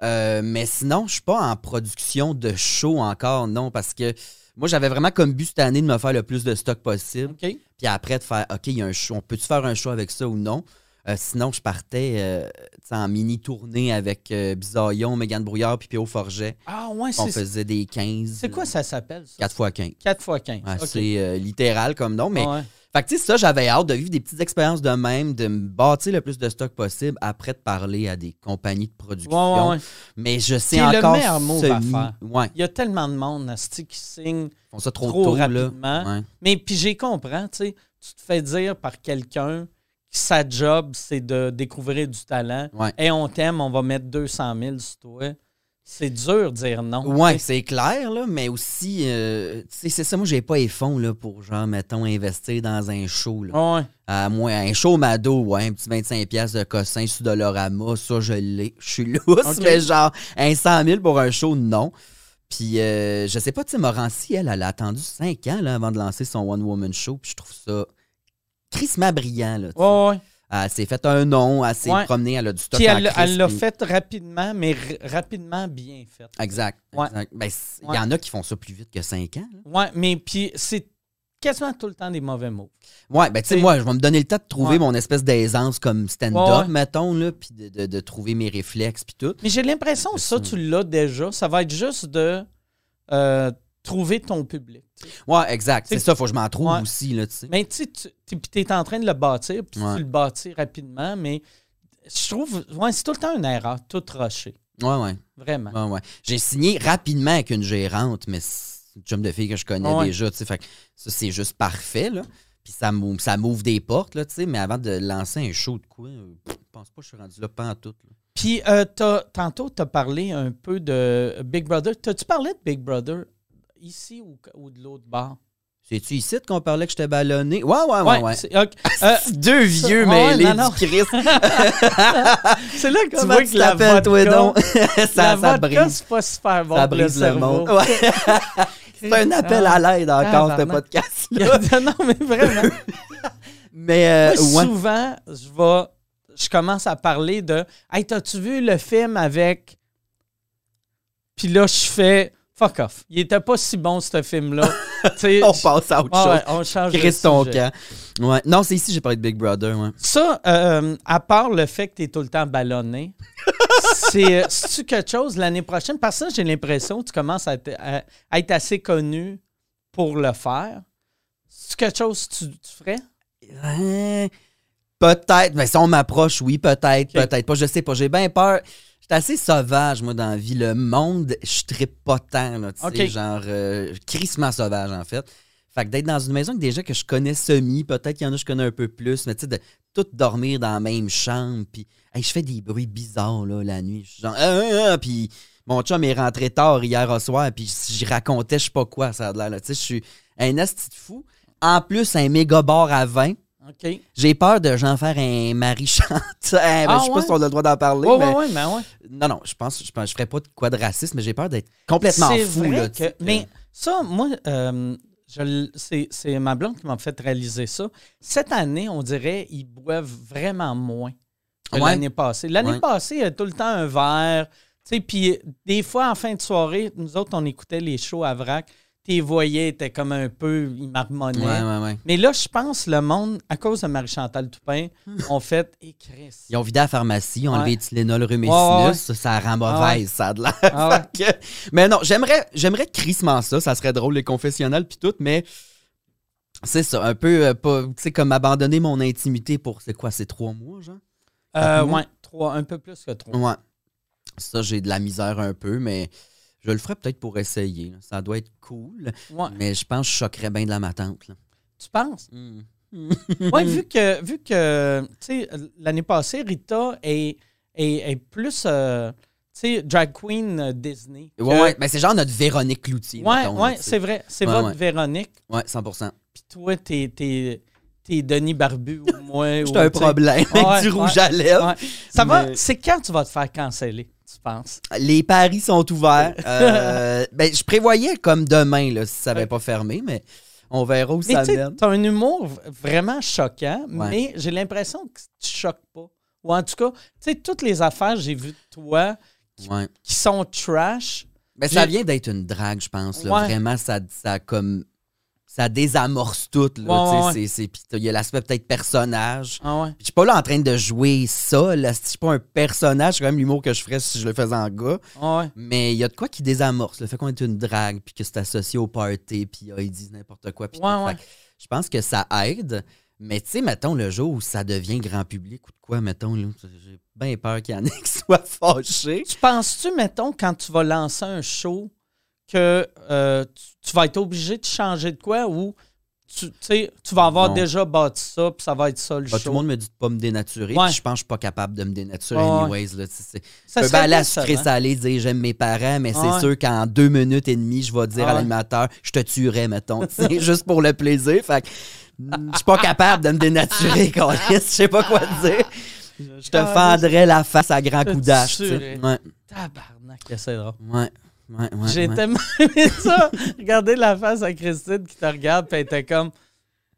Euh, mais sinon, je suis pas en production de show encore, non, parce que moi, j'avais vraiment comme but cette année de me faire le plus de stock possible. Puis après, de faire, OK, il y a un show. On peut-tu faire un show avec ça ou non? Euh, sinon, je partais euh, en mini-tournée avec euh, Bisaillon, Mégane Brouillard puis P.O. Forget. Ah, ouais, On c'est. faisait des 15. C'est quoi ça s'appelle, ça? 4 fois 15. 4 fois 15. Ouais, OK. C'est littéral comme nom. Mais Ouais. Fait que, tu sais, ça, j'avais hâte de vivre des petites expériences de même, de me bâtir le plus de stock possible après de parler à des compagnies de production. Ouais, ouais, ouais. Mais je sais C'est le encore. meilleur à faire. Ouais, Il y a tellement de monde, asti, qui signe ils font ça trop, trop tôt, rapidement. là. Mais puis j'ai compris, tu sais, tu te fais dire par quelqu'un que sa job, c'est de découvrir du talent. Et on t'aime, on va mettre 200 000 sur toi. C'est dur de dire non. Sais. c'est clair, là, mais aussi, euh, c'est ça, moi, j'ai pas les fonds, là, pour, genre, mettons, investir dans un show, là. Ouais. Moi, un show Mado, ouais, un petit 25$ piastres de cossin sur Dolorama, ça, je l'ai. Je suis lousse, mais genre, un 100 000 pour un show, non. Puis, euh, je sais pas, tu sais, Morancy, elle, elle a attendu 5 ans, là, avant de lancer son One Woman Show, puis je trouve ça crissement brillant, là. Ouais, ouais. Elle s'est fait un nom, elle s'est Ouais. promenée, elle a du stock Puis elle l'a fait rapidement, mais rapidement bien fait. Exact. Ouais. Ben, il Ouais. y en a qui font ça plus vite que 5 ans. Ouais, mais puis c'est quasiment tout le temps des mauvais mots. Ouais, ben tu sais, moi, je vais me donner le temps de trouver mon espèce d'aisance comme stand-up, mettons, là, puis de, de- de trouver mes réflexes, puis tout. Mais j'ai l'impression que ça, ça. tu l'as déjà. Ça va être juste de euh, trouver ton public. Ouais, exact. T'sais- C'est ça, faut que je m'en trouve Ouais. aussi, là, tu sais. Mais tu sais, tu es en train de le bâtir, puis Ouais. tu le bâtis rapidement, mais je trouve, ouais, c'est tout le temps une erreur, tout rushé. Ouais, ouais, Vraiment. ouais, ouais. J'ai signé rapidement avec une gérante, mais c'est une chum de fille que je connais Ouais. déjà, tu sais. Fait que ça, c'est juste parfait, là. Puis ça m'ouvre, ça m'ouvre des portes, là, tu sais. Mais avant de lancer un show de quoi, euh, je pense pas que je suis rendu là, pas en tout. là. Puis, euh, t'as- tantôt, tu as parlé un peu de Big Brother. T'as-tu parlé de Big Brother? Ici ou, ou de l'autre bar? C'est-tu ici qu'on parlait que j'étais ballonné? Ouais, ouais, ouais, ouais. c'est-. Euh, Deux vieux ça- mêlés ouais, non, non. du Christ. c'est là que tu vois que la l'appelles, toi, vodka- donc? la ça, ça vodka, brise. c'est pas super bon Ça le brise le monde. Ouais. C'est un appel à l'aide encore, ce Tabarnak. podcast-là. non, mais vraiment. Mais, euh, Moi, souvent, je vais, je commence à parler de Hey, t'as-tu vu le film avec. Puis là, je fais Fuck off. Il était pas si bon, ce film-là. On passe à autre chose. ouais, on change de Chris ton camp. Ouais. Non, c'est ici j'ai parlé de Big Brother. Ouais. Ça, euh, à part le fait que tu es tout le temps ballonné, c'est, euh, c'est-tu quelque chose l'année prochaine? Parce que ça, j'ai l'impression que tu commences à, être- à- à être assez connu pour le faire. C'est quelque chose que tu, tu ferais? Euh, peut-être. Mais si on m'approche, oui, peut-être, peut-être pas. Je sais pas. J'ai bien peur suis assez sauvage, moi, dans la vie. Le monde, je tripe pas tant, là, tu sais, genre, euh, crissement sauvage, en fait. Fait que d'être dans une maison que déjà que je connais semi, peut-être qu'il y en a que je connais un peu plus, mais tu sais, de tout dormir dans la même chambre, puis hey, je fais des bruits bizarres, là, la nuit. Je suis genre, ah, ah, puis mon chum est rentré tard hier au soir, puis j'y racontais je sais pas quoi, ça a l'air, là. Tu sais, je suis un asti fou. En plus, un méga bar à 20 j'ai peur de j'en faire un mari chanteur. Eh, ben, ah je sais pas si on a le droit d'en parler. Mais... Ouais, ben ouais, non, non, je pense je ne ferais pas de quoi de racisme, mais j'ai peur d'être complètement fou. Vrai que... Mais ça, moi, euh, c'est ma blonde qui m'a fait réaliser ça. Cette année, on dirait qu'ils boivent vraiment moins que l'année passée. L'année passée, il y a tout le temps un verre. Puis des fois, en fin de soirée, nous autres, on écoutait les shows à vrac. Tu voyais, étaient comme un peu. Ouais, ouais, ouais. Mais là, je pense le monde, à cause de Marie-Chantal Toupin, ont fait et Chris. Ils ont vidé la pharmacie, ils ont enlevé Tylenol, rhume. Ça, ça rend Ah mauvaise, ça a de l'air. Ah Mais non, j'aimerais, j'aimerais crissement ça. Ça serait drôle, les confessionnels puis tout, mais c'est ça, un peu, euh, pas, tu sais, comme abandonner mon intimité pour, c'est quoi, c'est trois mois, genre? Euh, ouais, trois, un peu plus que trois. Ouais. Ça, j'ai de la misère un peu, mais je le ferais peut-être pour essayer. là. Ça doit être cool, Ouais. mais je pense que je choquerais bien de la ma tante, là. Tu penses? Mm. Oui, vu que, vu que tu sais, l'année passée, Rita est, est, est plus euh, tu sais, drag queen euh, Disney. que- Ouais, ouais, ben c'est genre notre Véronique Cloutier. ouais, mettons, là, ouais, tu sais. c'est vrai. C'est Ouais, votre ouais. Véronique. Ouais, 100%. Puis toi, t'es, t'es, t'es Denis Barbu ou moi. J'ai ou, un tu problème Ouais, avec du rouge ouais, à lèvres. Ouais. Ça va? C'est quand tu vas te faire canceller, tu penses? Les paris sont ouverts. Euh, ben, je prévoyais comme demain, là, si ça n'avait pas fermé, mais on verra où Mais ça tu mène. t'as un humour vraiment choquant, mais j'ai l'impression que tu choques pas. Ou en tout cas, tu sais, toutes les affaires que j'ai vues de toi qui sont trash, Ben, ça vient d'être une drague, je pense. là. Vraiment, ça, ça comme. Ça désamorce tout. Là, Ouais, ouais, Il y a l'aspect peut-être personnage. ah ouais. Je suis pas là en train de jouer ça. Là. Je suis pas un personnage. C'est quand même l'humour que je ferais si je le faisais en gars. Ah ouais. Mais il y a de quoi qui désamorce. Le fait qu'on est une drague, puis que c'est associé au party, puis ah, ils disent n'importe quoi. Puis je pense que ça aide. Mais tu sais, mettons, le jour où ça devient grand public ou de quoi, mettons, j'ai bien peur qu'il y en ait qui soient fâchés. Tu penses-tu, mettons, quand tu vas lancer un show, que euh, tu, tu vas être obligé de changer de quoi ou tu, tu sais, tu vas avoir Non. déjà bâti ça, puis ça va être ça le Bah, show? tout le monde me dit de pas me dénaturer. Ouais. puis je pense que je suis pas capable de me dénaturer Ouais, anyways. Là, je peux bien aller à décevant. sucré salé, dire j'aime mes parents, mais Ouais. c'est sûr qu'en deux minutes et demie, je vais dire Ouais. à l'animateur, je te tuerais, mettons. juste pour le plaisir. Fait que, mm, je suis pas capable de me dénaturer. Je sais pas quoi te dire. Je te fendrais la face à grand Te coup d'âge. Tabarnak, c'est drôle. ouais, ouais, ouais. J'ai ouais. tellement aimé ça. Regardez la face à Christine qui te regarde, puis elle était comme.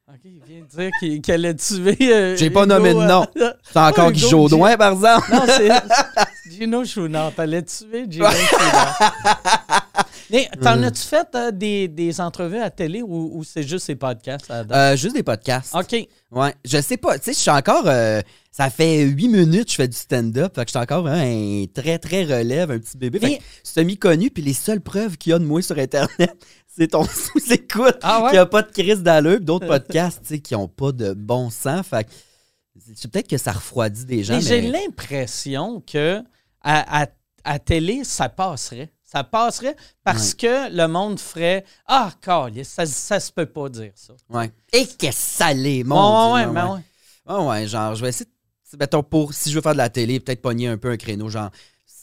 OK, il vient de dire qu'elle a tué. euh, J'ai pas nommé de euh, nom. C'est encore Guy Jodoin, par exemple. Non, c'est Gino Chouinard. T'allais tuer Gino Chouinard. Mais t'en as-tu fait euh, des, des entrevues à télé ou, ou c'est juste ces podcasts? Euh, juste des podcasts. OK. Ouais, je sais pas. Tu sais, je suis encore. Ça fait huit minutes que je fais du stand-up. Fait que je suis encore hein, un très, très relève, un petit bébé. Fait que semi-connu. Puis les seules preuves qu'il y a de moi sur Internet, c'est ton sous-écoute. Ah ouais? Qui a pas de crise d'allure. Puis d'autres podcasts, tu sais, qui ont pas de bon sens. Fait que c'est peut-être que ça refroidit des gens. Mais j'ai l'impression que à, à- à télé, ça passerait. Ça passerait parce que le monde ferait Ah, calice, ça, ça se peut pas dire ça. Ouais. Et qu'est-ce salé, mon ouais, Dieu, ouais, ben ouais. Ah ouais, genre, je vais essayer, de- mettons, pour, si je veux faire de la télé, peut-être pogner un peu un créneau, genre,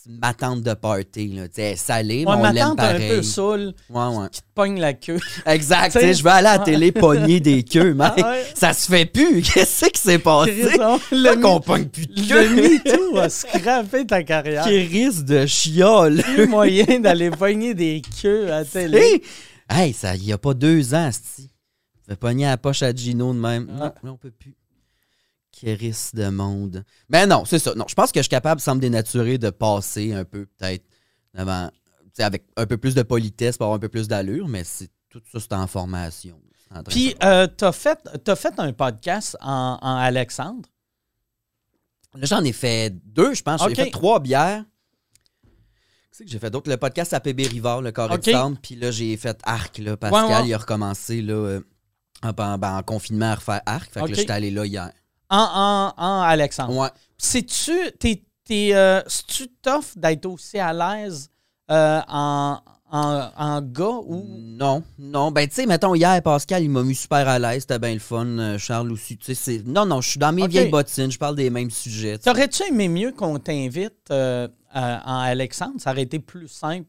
ma tante de party, là, tu sais, salée, mais Ouais, on ma l'aime tante un pareil. peu Ouais, ouais. qui te pogne la queue. Exact, tu sais, je vais aller à la télé pogner des queues, mec. Ah. Ça se fait plus, qu'est-ce qui s'est passé? Le Le qu'on pogne plus de Le queue. MeToo a scrappé ta carrière. Qui risque de chiole. plus moyen d'aller pogner des queues à la télé. Hey, ça, il y a pas deux ans, c'ti. Fait pogner à la poche à Gino de même. Non, là, on peut plus. Kéris de monde. Mais non, c'est ça. Non, je pense que je suis capable, sans me dénaturer, de passer un peu, peut-être, devant, tu sais, avec un peu plus de politesse pour avoir un peu plus d'allure, mais c'est tout ça, c'est en formation. Puis, euh, t'as fait, t'as fait un podcast en, en Alexandre? Là, j'en ai fait deux, je pense. J'ai fait trois bières. Qu'est-ce que j'ai fait d'autre? Le podcast à PB Rivard, le Corée Ok. de Centre. Puis là, j'ai fait Arc, là. Pascal, Ouais, ouais. il a recommencé, là, euh, en, en- ben, en confinement à refaire Arc. Fait que là, j'étais allé là hier. En, en, en Alexandre. Ouais. C'est-tu, euh, c'est-tu tough d'être aussi à l'aise euh, en, en, en gars ou? Non, non. Ben, tu sais, mettons, hier, Pascal, il m'a mis super à l'aise. C'était bien le fun. Euh, Charles aussi. Tu sais. Non, non, je suis dans mes vieilles bottines. Je parle des mêmes sujets. T'aurais-tu aimé mieux qu'on t'invite euh, en Alexandre? Ça aurait été plus simple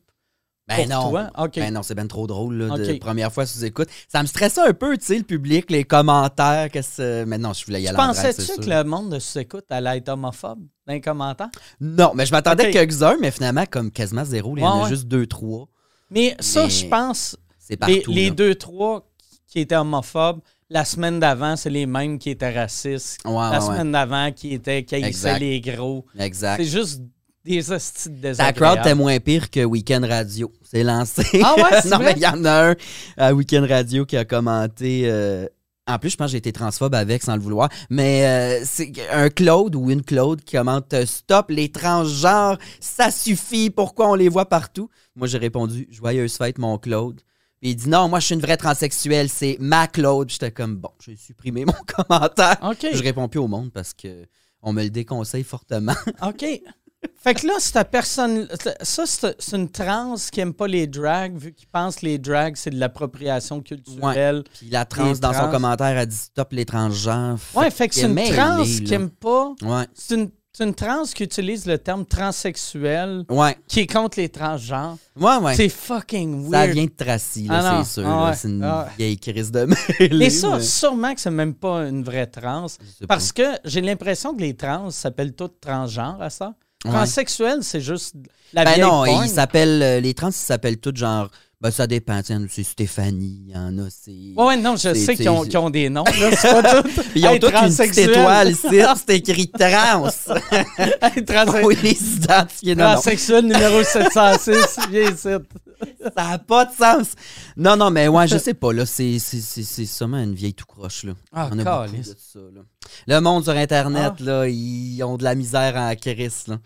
Ben non. toi? Ben non, c'est ben trop drôle, là, de Ok. première fois sous écoute. Ça me stressait un peu, tu sais, le public, les commentaires, qu'est-ce Mais non, je voulais y aller en Pensais-tu que le monde de sous-écoute allait être homophobe dans les commentaires? Non, mais je m'attendais Ok. quelques-uns, mais finalement, comme quasiment zéro, il y en a juste deux, trois. Mais ça, Mais je pense, C'est les, partout. les deux, trois qui étaient homophobes, la semaine d'avant, c'est les mêmes qui étaient racistes. Ouais, la ouais, ouais. semaine d'avant, qui étaient qui haïssaient les gros. Exact. C'est juste des hosties Ta crowd était moins pire que Weekend Radio. C'est lancé. Ah ouais, c'est non, vrai? mais il y en a un à Weekend Radio qui a commenté. euh, En plus, je pense que j'ai été transphobe avec sans le vouloir. Mais euh, c'est un Claude ou une Claude qui commente euh, Stop les transgenres, ça suffit, pourquoi on les voit partout? Moi, j'ai répondu Joyeuse fête, mon Claude. Puis il dit Non, moi, je suis une vraie transsexuelle, c'est ma Claude. J'étais comme Bon, j'ai supprimé mon commentaire. OK. Je réponds plus au monde parce que on me le déconseille fortement. OK. Fait que là, cette personne. Ça, c'est c'est une trans qui aime pas les drags, vu qu'il pense que les drags, c'est de l'appropriation culturelle. Puis la trans, dans trans. son commentaire, a dit Stop les transgenres. Ouais, fait que c'est une trans qui aime pas. Ouais. C'est une, c'est une trans qui utilise le terme transsexuel, Ouais. qui est contre les transgenres. Ouais, ouais. C'est fucking Ça weird. vient de Tracy, là, Ah c'est sûr. Ah ouais. C'est une Ah ouais. vieille crise de mêlée. Mais ça, mais- sûrement que c'est même pas une vraie trans. Pas. Parce que j'ai l'impression que les trans s'appellent toutes transgenres à ça. Transsexuel, c'est juste la Ben non, ils s'appellent. euh, les trans, ils s'appellent tous genre. Ben ça dépend. tiens, C'est Stéphanie, il y en a, c'est. Ouais, non, je sais qu'ils ont, des noms. Là, c'est pas tout. Ils ont Hey, toutes une petite étoile ici, c'est écrit trans. Hey, les identifier. Transsexuel numéro 706, viens ici. Ça n'a pas de sens. Non, non, mais ouais, je sais pas, là, c'est c'est- c'est- c'est sûrement une vieille tout croche, là. Ah, On a beaucoup de ça, là. Le monde sur Internet, Ah. là, ils ont de la misère en crise, là.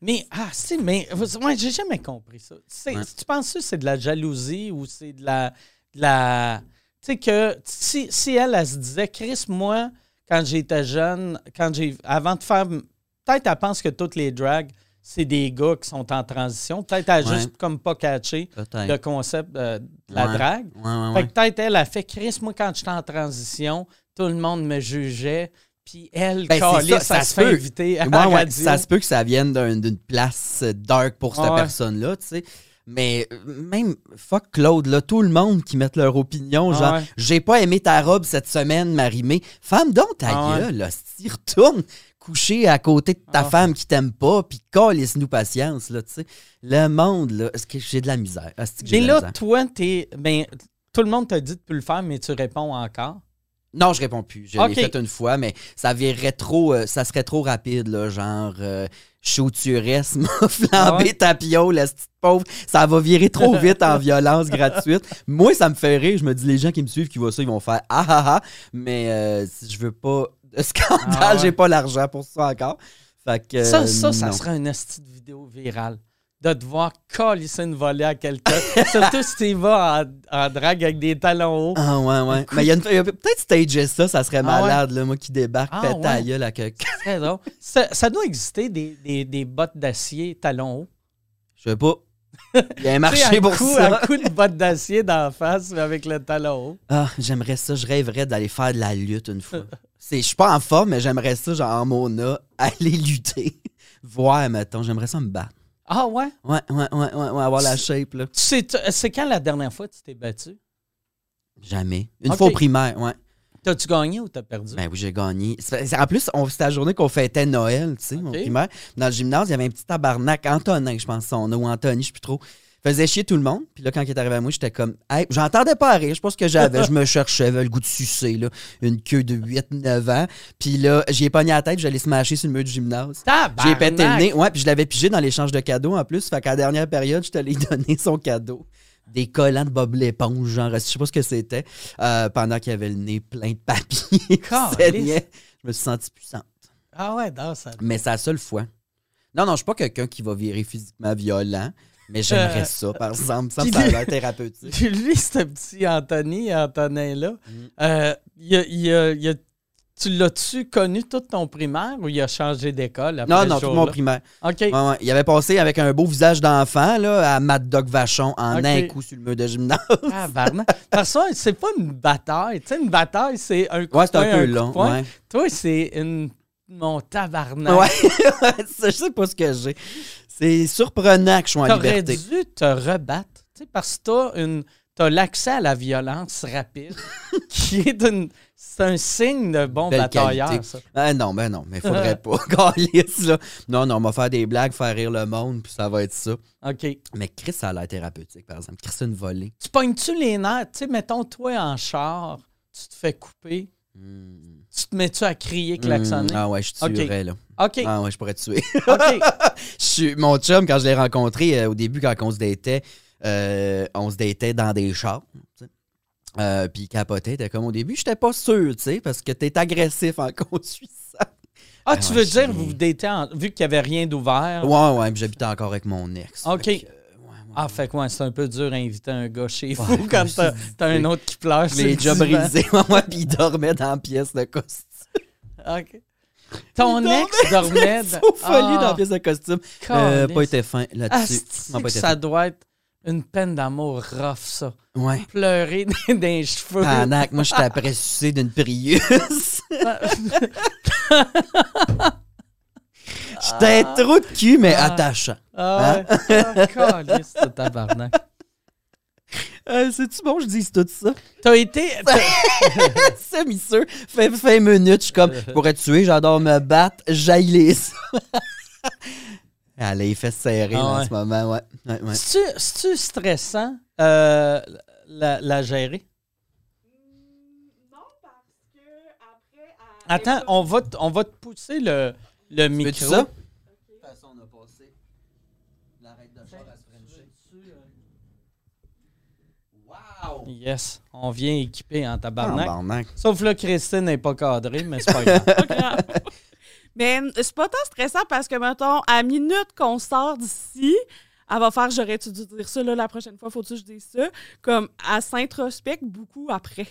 Mais, ah, si, mais, ouais, j'ai jamais compris ça. Ouais. Tu penses que c'est de la jalousie ou c'est de la. de la tu sais, que si, si elle, elle se disait, Chris, moi, quand j'étais jeune, quand j'ai. Avant de faire. Peut-être elle pense que toutes les drags, c'est des gars qui sont en transition. Peut-être elle a Ouais. juste comme pas catché le concept euh, de la Ouais. drague. Ouais, ouais, Fait ouais. que peut-être elle a fait Chris, moi, quand j'étais en transition, tout le monde me jugeait. Puis elle, Ben, calisse, ça, ça se fait peut. inviter à la ça se peut que ça vienne d'un- d'une place euh, dark pour cette personne-là, tu sais. Mais euh, même, fuck Claude, là, tout le monde qui met leur opinion, genre, Ouais. j'ai pas aimé ta robe cette semaine, Marie-Mé. Femme donc ta Ah gueule, là, retourne coucher à côté de ta Ah. femme qui t'aime pas, puis calisse-nous patience, là, tu sais. Le monde, là, est-ce que j'ai de la misère? J'ai Mais là, misère? toi, t'es. Ben, tout le monde t'a dit de plus le faire, mais tu réponds encore. Non, je réponds plus. Je l'ai fait une fois, mais ça virerait trop, euh, ça serait trop rapide, là, genre euh, chauturesse, m'a flambé Ah ouais? ta piole, la petite pauvre. Ça va virer trop vite en violence gratuite. Moi, ça me fait rire. Je me dis, les gens qui me suivent, qui voient ça, ils vont faire ah ah ah. Mais euh, si je veux pas de scandale, Ah ouais. j'ai pas l'argent pour ça encore. Fait que. ça, euh, ça, ça serait une esti de vidéo virale. De devoir colisser une volée à quelqu'un. Surtout si tu vas en, en drague avec des talons hauts. Ah ouais, ouais. Mais il y a a peut-être stager ça, ça serait Ah malade, là, moi qui débarque, Ah pète à gueule à quelqu'un. Ça, ça doit exister des, des, des bottes d'acier talons hauts. Je sais pas. Il y a un marché pour coup, ça. Un coup de botte d'acier d'en face mais avec le talon haut. Ah, j'aimerais ça. Je rêverais d'aller faire de la lutte une fois. Je suis pas en forme, mais j'aimerais ça, genre en Mona, aller lutter. Voir, mettons. J'aimerais ça me battre. Ah ouais? Ouais, ouais, ouais, ouais, ouais, avoir la shape, là. Tu sais, tu- c'est quand la dernière fois que tu t'es battu? Jamais. Une fois au primaire, ouais. T'as-tu gagné ou t'as perdu? Ben oui, j'ai gagné. En plus, c'était la journée qu'on fêtait Noël, tu sais, Ok. primaire. Dans le gymnase, il y avait un petit tabarnak, Antonin, je pense son nom, ou Anthony, je sais plus trop. Faisait chier tout le monde. Puis là, quand il est arrivé à moi, j'étais comme, hey, j'entendais pas rire, je ce que j'avais. je me cherchais, j'avais le goût de sucer, là. Une queue de 8-9 ans. Puis là, j'y ai pogné la tête, j'allais smasher sur le mur du gymnase. J'ai pété le nez. Ouais, puis je l'avais pigé dans l'échange de cadeaux en plus. Fait qu'à la dernière période, je t'allais donner son cadeau. Des collants de Bob l'éponge, genre, je sais pas ce que c'était. euh, pendant qu'il avait le nez plein de papier. Je me suis senti puissante. Ah ouais, non, ça. Mais c'est la seule fois. Non, non, je suis pas quelqu'un qui va virer physiquement violent. Mais j'aimerais Euh, ça, par exemple. Ça, lui- l'air thérapeutique. Lui, ce petit Anthony, Antonin-là, Mm. euh, il a- il a- il a- tu l'as-tu connu toute ton primaire ou il a changé d'école après Non, ce non, tout mon primaire. OK. Ouais, ouais. Il avait passé avec un beau visage d'enfant là, à Mad Dog Vachon en un coup sur le mur de gymnase. Ah, barna. Parce que c'est pas une bataille. Tu sais, une bataille, c'est un coup Ouais, c'est un peu long. Ouais. Toi, c'est une. Mon tabarnak. Ouais, je sais pas ce que j'ai. C'est surprenant que je sois en T'aurais liberté. dû te rebattre. Tu sais, parce que t'as une. T'as l'accès à la violence rapide, qui est une. C'est un signe de bon Belle batailleur, qualité. ça. Ah non, ben non, mais faudrait pas. Calice, là. Non, non, on va faire des blagues, faire rire le monde, puis ça va être ça. OK. Mais Chris, ça a l'air thérapeutique, par exemple. Chris, c'est une volée. Tu pognes-tu les nerfs? Tu sais, mettons, toi en char, tu te fais couper. Hmm. Tu te mets-tu à crier, klaxonner? Hmm, Ah ouais, je tuerais, là. OK. Ah ouais, je pourrais te tuer. OK. Je suis- mon chum, quand je l'ai rencontré euh, au début, quand on se datait, euh, on se datait dans des chars. Euh, puis il capotait, était comme au début, j'étais pas sûr, tu sais, parce que t'es agressif en conduisant. Ah, Ah tu ouais, veux dire, vous vous datez en- vu qu'il n'y avait rien d'ouvert? Ouais, ouais, puis j'habitais encore avec mon ex. Ok. Fait que, euh, ouais, ouais. Ah, fait que ouais, c'est un peu dur à inviter un gars chez vous Ouais, quand t'as t'as un autre qui pleure. Je l'ai déjà brisé, moi, puis il dormait dans la pièce de costume. OK. Ton ex dormait. C'est de- folie Ah, dans la pièce de costume. Euh, pas été fin Ah, là-dessus. c'est Non, que pas été ça fin. doit être une peine d'amour rough, ça. Ouais. Pleurer les cheveux. Pendant que moi, j'étais après sucer d'une prieuse. J'étais trop de cul, mais Ah. attachant. Ah ouais. Ah, tabarnak. Euh, C'est-tu bon, je dis tout ça? T'as été. C'est misseux. Fait 20 minutes, je suis comme, je pourrais te tuer, j'adore me battre, j'aille les. Elle a les fesses serrées Ah là, en ouais. ce moment, ouais. ouais, ouais. C'est-tu stressant euh, la, la gérer? Non, parce que après. à- Attends, on va, te- on va te pousser le, le micro. ça? De toute façon, on a passé l'arrêt de char à se frencher. Wow! Yes, on vient équipé en tabarnak. Tabarnak. Sauf là, Christine n'est pas cadrée, mais c'est pas grave. Mais c'est pas tant stressant parce que, mettons, à minute qu'on sort d'ici, elle va faire j'aurais-tu dû dire ça là, la prochaine fois, faut-tu que je dise ça? Comme elle s'introspecte beaucoup après.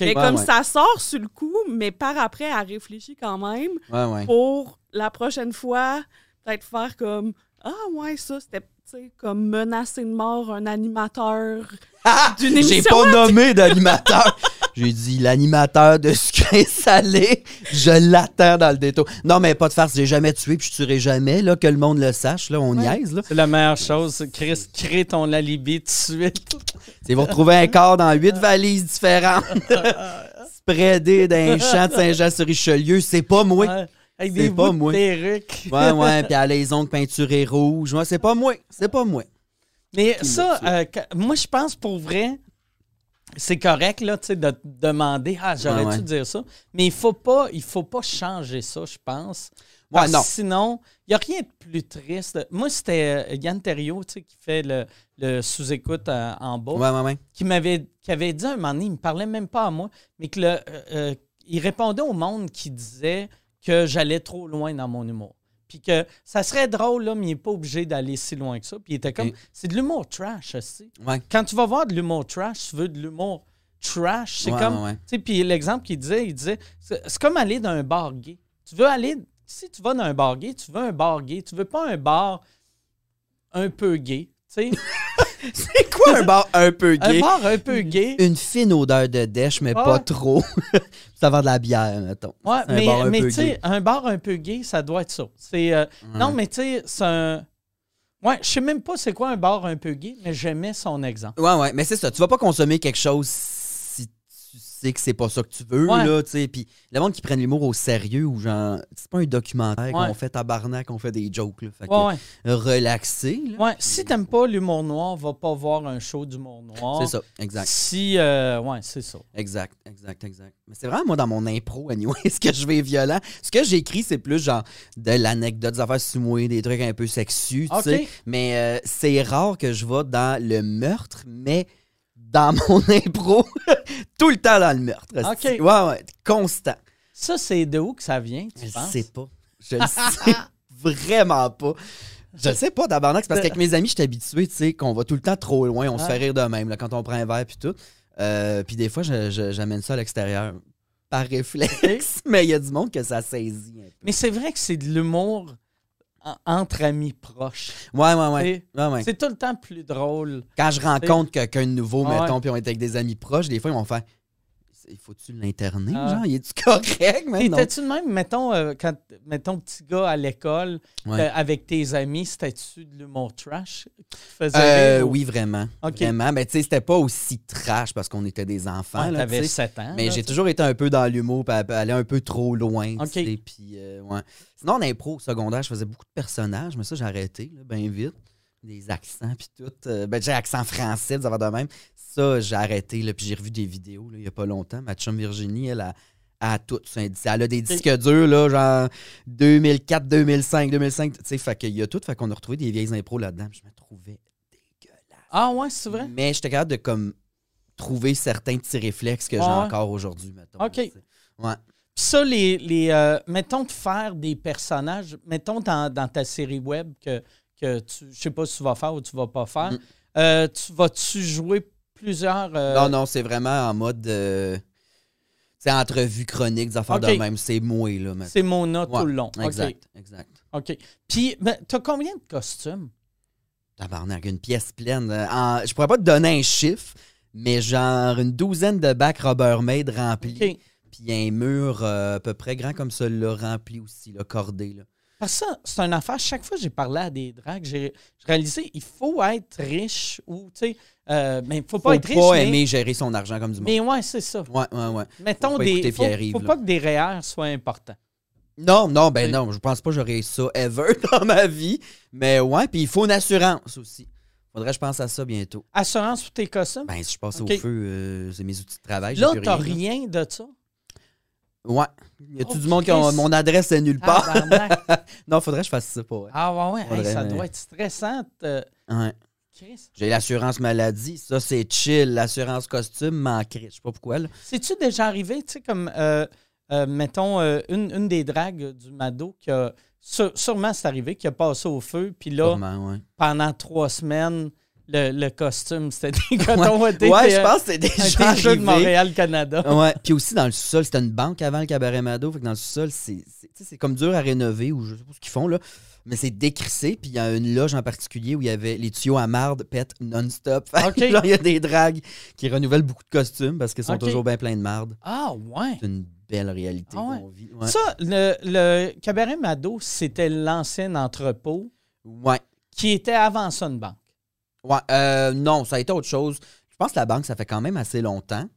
Mais Ouais, comme ouais. ça sort sur le coup, mais par après, elle réfléchit quand même Ouais, pour la prochaine fois, peut-être faire comme Ah, ouais, ça, c'était tu sais, comme menacer de mort un animateur Ah! d'une J'ai émission. pas nommé d'animateur. J'ai dit l'animateur de sucré salé. Je l'attends dans le détour. Non, mais pas de farce. J'ai jamais tué puis je tuerai jamais. Là, que le monde le sache. Là, on niaise. Là. C'est la meilleure chose. Chris, crée ton alibi tout de suite. Ils vont retrouver un corps dans huit valises différentes. Spreadé d'un champ de Saint-Jean-sur-Richelieu. C'est pas moi. Ouais, Avec C'est des pas bouts de moi. perruque. Ouais, ouais. Puis à les ongles peinturés rouges. Ouais, c'est pas moi. C'est pas moi. Mais Qui ça, euh, moi, je pense pour vrai, c'est correct là, tu sais, de te demander Ah, Ouais, ouais. dire ça? Mais il faut pas, il faut pas changer ça, je pense. Ouais, non. Sinon, il n'y a rien de plus triste. Moi, c'était euh, Yann Terriot, tu sais, qui fait le, le sous-écoute euh, en bas, qui m'avait qui avait dit un moment donné, il me parlait même pas à moi, mais que le, euh, euh, il répondait au monde qui disait que j'allais trop loin dans mon humour. Puis que ça serait drôle, là, mais il n'est pas obligé d'aller si loin que ça. Puis il était comme, c'est de l'humour trash, aussi. Ouais. Quand tu vas voir de l'humour trash, tu veux de l'humour trash. C'est Ouais, comme, ouais, tu sais, puis l'exemple qu'il disait, il disait, c'est comme aller dans un bar gay. Tu veux aller, si tu vas dans un bar gay, tu veux un bar gay. Tu veux pas un bar un peu gay. sais. C'est quoi un bar un peu un gay? bar un peu gay? Une fine odeur de dèche, mais Ah pas ouais. trop. ça va de la bière, mettons. Ouais, un mais, bar un mais peu tu sais, un bar un peu gay, ça doit être ça. C'est, euh, Non, mais tu sais, c'est un. Ouais, je sais même pas c'est quoi un bar un peu gay, mais j'aimais son exemple. Ouais, ouais, mais c'est ça. Tu vas pas consommer quelque chose sais que c'est pas ça que tu veux, Ouais. là, tu sais. Puis le monde qui prenne l'humour au sérieux ou genre, c'est pas un documentaire Ouais. qu'on fait tabarnak, on fait des jokes, là. Fait que, Ouais, ouais. relaxé, là. Ouais, si t'aimes pas l'humour noir, va pas voir un show d'humour noir. C'est ça, exact. Si, euh, ouais, c'est ça. Exact, exact, exact. Mais c'est vraiment moi dans mon impro, anyway, ce que je vais violent. Ce que j'écris, c'est plus genre de l'anecdote, des affaires moi, des trucs un peu sexus, tu sais. Mais euh, c'est rare que je vais dans le meurtre, mais dans mon impro, tout le temps dans le meurtre. Ok. Ouais, ouais, constant. Ça, c'est de où que ça vient, tu Je le penses? sais pas. Je le sais vraiment pas. Je le sais pas, tabarnak. C'est parce qu'avec mes amis, je suis habitué, tu sais, qu'on va tout le temps trop loin. On se fait rire de même, là, quand on prend un verre puis tout. Euh, puis des fois, j'amène ça à l'extérieur par réflexe. Mais il y a du monde que ça saisit un peu. Mais c'est vrai que c'est de l'humour entre amis proches. Ouais, ouais, ouais. C'est- ouais, ouais. C'est tout le temps plus drôle. Quand je rencontre quelqu'un de nouveau, Ah mettons, puis on est avec des amis proches, des fois, ils vont faire Il faut-tu l'interner, Ah. genre? Il est-tu correct, mais non? T'étais-tu de même, mettons, euh, quand, mettons, petit gars à l'école, Ouais. euh, avec tes amis, c'était-tu de l'humour trash Euh, rire ou- oui, vraiment. Vraiment. Mais tu sais, c'était pas aussi trash parce qu'on était des enfants. Ouais, T'avais tu sais. 7 ans. Mais j'ai toujours été un peu dans l'humour, puis aller un peu trop loin. Ok. Puis, euh, ouais. Sinon, en impro au secondaire, je faisais beaucoup de personnages, mais ça, j'ai arrêté, bien vite. Des accents, puis tout. Euh, ben, j'ai accent français, des de même. Ça, j'ai arrêté, là, puis j'ai revu des vidéos, là, il y a pas longtemps. Ma chum Virginie, elle a, a tout. Elle a des disques durs, là, genre 2004, 2005, 2005. Tu sais, fait qu'il y a tout. Fait qu'on a retrouvé des vieilles impros là-dedans. Je me trouvais dégueulasse. Ah ouais, c'est vrai? Mais j'étais capable de, comme, trouver certains petits réflexes que j'ai encore aujourd'hui, mettons. Ok. là. Ouais. Puis ça, les, les euh, mettons de faire des personnages, mettons dans, dans ta série web que, que tu, je sais pas si tu vas faire ou tu vas pas faire, Mm. euh, tu vas-tu jouer plusieurs... euh, Non, non, c'est vraiment en mode. euh, c'est entrevue chronique, des affaires Ok. de même. C'est moi, là. maintenant. C'est Mona Ouais, tout le long. Exact, exact. OK. Puis, ben, t'as combien de costumes? Tabarnak, une pièce pleine. euh, en- je pourrais pas te donner un chiffre, mais genre une douzaine de bacs Rubbermaid remplis. OK. Puis un mur euh, à peu près grand comme ça, là, rempli aussi, là, cordé. Là. Parce que ça, c'est une affaire. Chaque fois que j'ai parlé à des drags, j'ai j'ai réalisé il faut être riche ou, tu sais, euh, mais il faut Faut pas être riche. pas mais, aimer gérer son argent comme du monde. mais ouais, c'est ça. Ouais, ouais, ouais. Mettons pas des. Faut, Pierre-Yves, faut pas que des REER soient importants. Non, non, ben Oui. non, je pense pas que j'aurais ça ever dans ma vie. Mais ouais, puis il faut une assurance aussi. Faudrait que je pense à ça bientôt. Assurance pour tes costumes? Ben, si je passe au feu, euh, c'est mes outils de travail. Là, t'as rien, rien de ça? Ouais. Y a-tu Oh, du monde qui a mon adresse est nulle part? Tabarnak. non, faudrait que je fasse ça pour. ah ouais, ouais. Hey, ça mais- doit être stressant. euh, Ouais. J'ai l'assurance maladie, ça c'est chill. L'assurance costume manquerait. Je sais pas pourquoi. C'est-tu déjà arrivé, tu sais, comme, euh, euh, mettons, euh, une, une des dragues du Mado qui a. sû- sûrement c'est arrivé, qui a passé au feu, puis là, Sûrement, ouais. pendant trois semaines, le, le costume, c'était des cotons Ouais, puis, je euh, pense que c'est un déjà t-shirt de. Montréal-Canada. Ouais, puis aussi dans le sous-sol, c'était une banque avant le cabaret Mado, fait que dans le sous-sol, c'est comme dur à rénover ou je sais pas ce qu'ils font là, mais c'est décrissé, puis il y a une loge en particulier où il y avait les tuyaux à marde pètent non-stop. Fait que Ok. là, il y a des dragues qui renouvellent beaucoup de costumes parce qu'ils sont toujours bien pleins de marde. Ah, ouais. C'est une belle réalité Ah ouais. qu'on vit. Ouais. Ça, le, le cabaret Mado, c'était l'ancien entrepôt ouais. qui était avant ça une banque? Ouais, euh, non, ça a été autre chose. Je pense que la banque, ça fait quand même assez longtemps.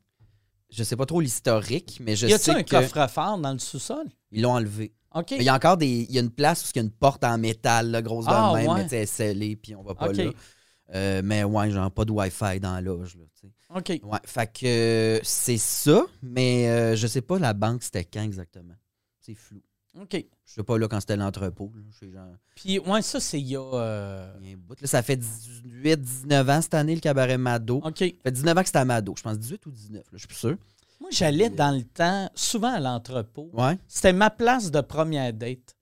Je sais pas trop l'historique, mais je y sais un que coffre-fort dans le sous-sol? ils l'ont enlevé. Il y a encore des. Il y a une place où il y a une porte en métal, là, grosse de Ah, même, ouais. mais scellée, puis on va pas là. Euh, mais ouais, genre pas de Wi-Fi dans la loge, là. OK. Ouais, fait que euh, c'est ça, mais euh, je sais pas la banque c'était quand exactement. C'est flou. OK. Je sais pas là quand c'était l'entrepôt. genre. Puis, ouais, ça, c'est il y a. euh, il y a un bout, là, ça fait 18, 19 ans cette année, le cabaret Mado. OK. Ça fait 19 ans que c'était à Mado. Je pense 18 ou 19, là, je suis plus sûr. Moi, j'allais dans le temps, souvent à l'entrepôt. Ouais. C'était ma place de première date.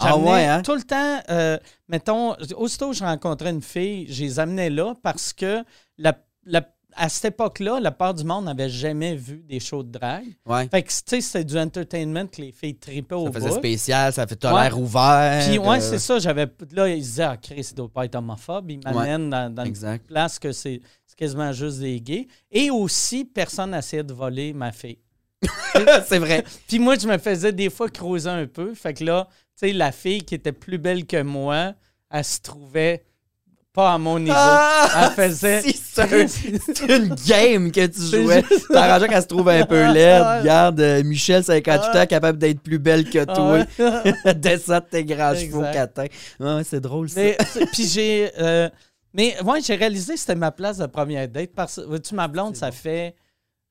Ah ouais, hein? Tout le temps, euh, mettons, aussitôt que je rencontrais une fille, je les amenais là parce que la, la- à cette époque-là, la part du monde n'avait jamais vu des shows de drague. Ouais. Fait que, tu sais, c'était du entertainment que les filles tripaient au Ça faisait bout. spécial, ça fait Ouais. l'air ouvert. Puis, ouais, euh, c'est ça. J'avais. Là, ils disaient, ah, Chris, il doit pas être homophobe. Il m'amène dans, dans une place que c'est c'est quasiment juste des gays. Et aussi, personne n'essayait de voler ma fille. c'est vrai. Puis moi, je me faisais des fois creuser un peu. Fait que là, tu sais, la fille qui était plus belle que moi, elle se trouvait pas à mon niveau. Ah, elle faisait. si, c'est un- c'est une game que tu jouais. juste- T'arrangeais qu'elle se trouve un peu laide. Regarde, euh, Michel, 58 Ah. ans, capable d'être plus belle que Ah toi. Descends de tes grands chevaux catins. Ouais, c'est drôle, ça. Mais, puis j'ai. euh, mais ouais, j'ai réalisé que c'était ma place de première date. Parce que, tu ma blonde, ça fait.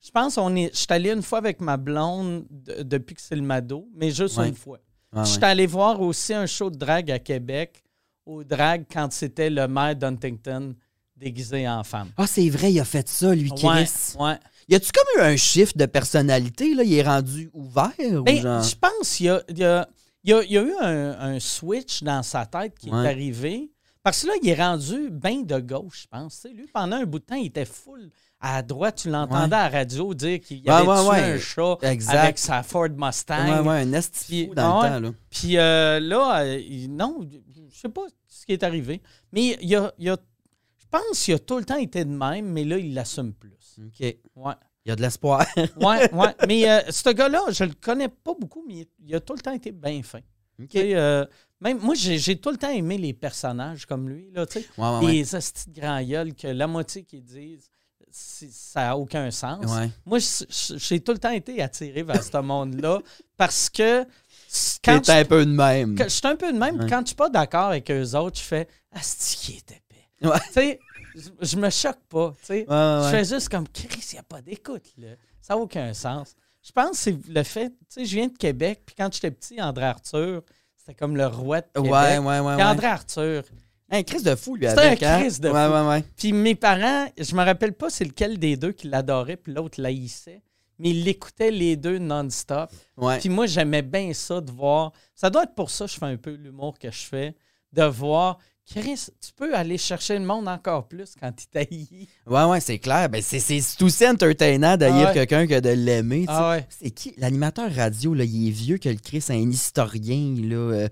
Je pense on est. Je suis allé une fois avec ma blonde de- depuis que c'est le Mado, mais juste Ouais. une fois. Ouais, Je suis allé voir aussi un show de drague à Québec, au drague, quand c'était le maire d'Huntington déguisé en femme. Ah, c'est vrai, il a fait ça, lui, Ouais, Chris. ouais. Y a-tu comme eu un shift de personnalité, là? Il est rendu ouvert ou Ben, genre... je pense qu'il y a, il y a- y a- y eu un, un switch dans sa tête qui Ouais. est arrivé. Parce que là, il est rendu bien de gauche, je pense. Lui, pendant un bout de temps, il était full à droite. Tu l'entendais à la radio dire qu'il Ouais, avait ouais, ouais. un chat Exact. avec sa Ford Mustang? Ouais, ouais, un esti dans ouais. le temps, là. Puis euh, là, euh, non, je sais pas ce qui est arrivé. Mais il y a, il y a- je pense qu'il a tout le temps été de même, mais là, il l'assume plus. OK. Ouais. Il y a de l'espoir. Ouais, ouais. Mais euh, ce gars-là, je le connais pas beaucoup, mais il, a tout le temps été bien fin. OK. Euh, même moi, j'ai tout le temps aimé les personnages comme lui. Là, tu sais. Ouais, ouais, ouais. Les hosties de grand gueule que la moitié qui disent ça n'a aucun sens. Ouais. Moi, j'ai tout le temps été attiré vers ce monde-là parce que quand T'es un peu de même. je, suis un peu de même, Ouais. quand je suis pas d'accord avec eux autres, je fais Asti qui est épais. Ouais. Tu sais, je, me choque pas. tu sais. Je fais juste comme Chris, il n'y a pas d'écoute. là. Ça n'a aucun sens. Je pense que c'est le fait, tu sais, je viens de Québec, puis quand j'étais petit, André Arthur, c'était comme le roi de Québec. Ouais, ouais, ouais. Puis ouais. André Arthur. Un Chris de fou, lui, C'était avec. un hein? Christ de ouais, fou. Ouais, ouais, Puis mes parents, je me rappelle pas c'est lequel des deux qui l'adorait, puis l'autre l'haïssait, mais ils l'écoutaient les deux non-stop. ouais. Puis moi, j'aimais bien ça de voir. Ça doit être pour ça que je fais un peu l'humour que je fais, de voir. Chris, tu peux aller chercher le monde encore plus quand il t'haït. Ouais, ouais, c'est clair. Ben, c'est, c'est aussi entertainant d'haïr Ah ouais. quelqu'un que de l'aimer. Ah ouais. C'est qui? L'animateur radio, là, il est vieux que le Chris, c'est un historien, là.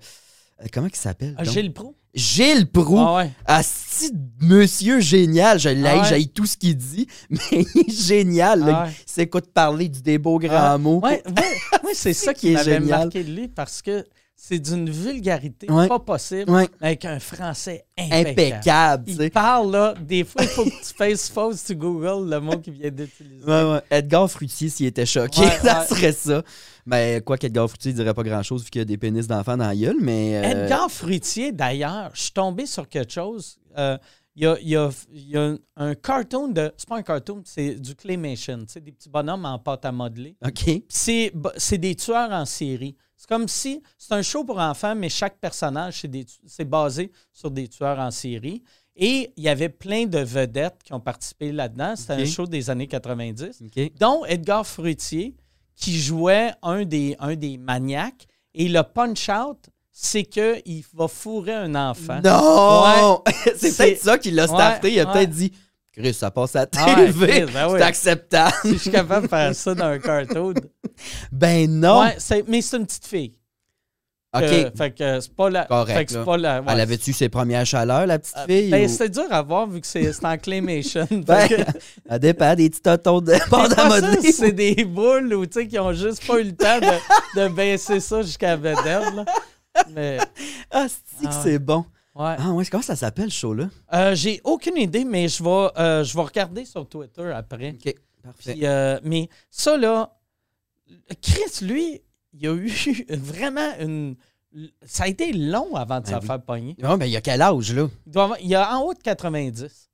Euh, comment il s'appelle? Ah? Gilles Pro. Gilles Proux. Ah ouais. Asti monsieur génial. Je l'haïs, Ah ouais. tout ce qu'il dit, mais il est génial. là. Ah ouais. Il s'écoute parler du des beaux grands Ah, mots. Ouais, ouais, c'est ça qui qui est génial. marqué de lui parce que c'est d'une vulgarité Ouais. pas possible Ouais. avec un français impeccable. Impeccable. Il parle, là, des fois, il faut que tu fasses fausse, tu googles le mot qu'il vient d'utiliser. Ouais. Edgar Fruitier, s'il était choqué, ça serait ça. Mais quoi qu'Edgar Fruitier il dirait pas grand-chose vu qu'il y a des pénis d'enfants dans la gueule, mais... euh, Edgar Fruitier, d'ailleurs, je suis tombé sur quelque chose. Euh, Il y, a, il y a- il y a un cartoon de. C'est pas un cartoon, c'est du claymation. Des petits bonhommes en pâte à modeler. OK. C'est des tueurs en série. C'est comme si. C'est un show pour enfants, mais chaque personnage, c'est basé sur des tueurs en série. Et il y avait plein de vedettes qui ont participé là-dedans. C'était un show des années 90 OK. dont Edgar Fruitier, qui jouait un des, un des maniaques. Et le punch-out, c'est qu'il va fourrer un enfant. Non! c'est C'est- peut-être ça qui l'a starté. Ouais, il a ouais. peut-être dit Chris, ça passe à Ah ouais, TV. Ben oui. C'est acceptable. Si je suis capable de faire ça dans un cartoon. Ben non. Ouais, c'est- mais c'est une petite fille. OK. Que- fait que c'est pas la. Correct, fait que c'est pas la. ouais, Elle avait-tu ses premières chaleurs, la petite fille? Ben, ou- c'était dur à voir vu que c'est c'est en claymation. Ben, que- elle dépend des petits totons de bande. C'est des boules ou tu sais qui ont juste pas eu le temps de, de baisser ça jusqu'à vedette. là. Mais Ah, c'est que Ah c'est bon? Ouais. Ah ouais, comment ça s'appelle, ce show-là? Euh, J'ai aucune idée, mais je vais, euh, je vais regarder sur Twitter après. OK, parfait. Puis, euh, mais ça, là, Chris, lui, il a eu vraiment une. Ça a été long avant de Ben se oui. faire pogner. Ah, ben, il y a quel âge, là? Il, doit avoir- il a en haut de 90.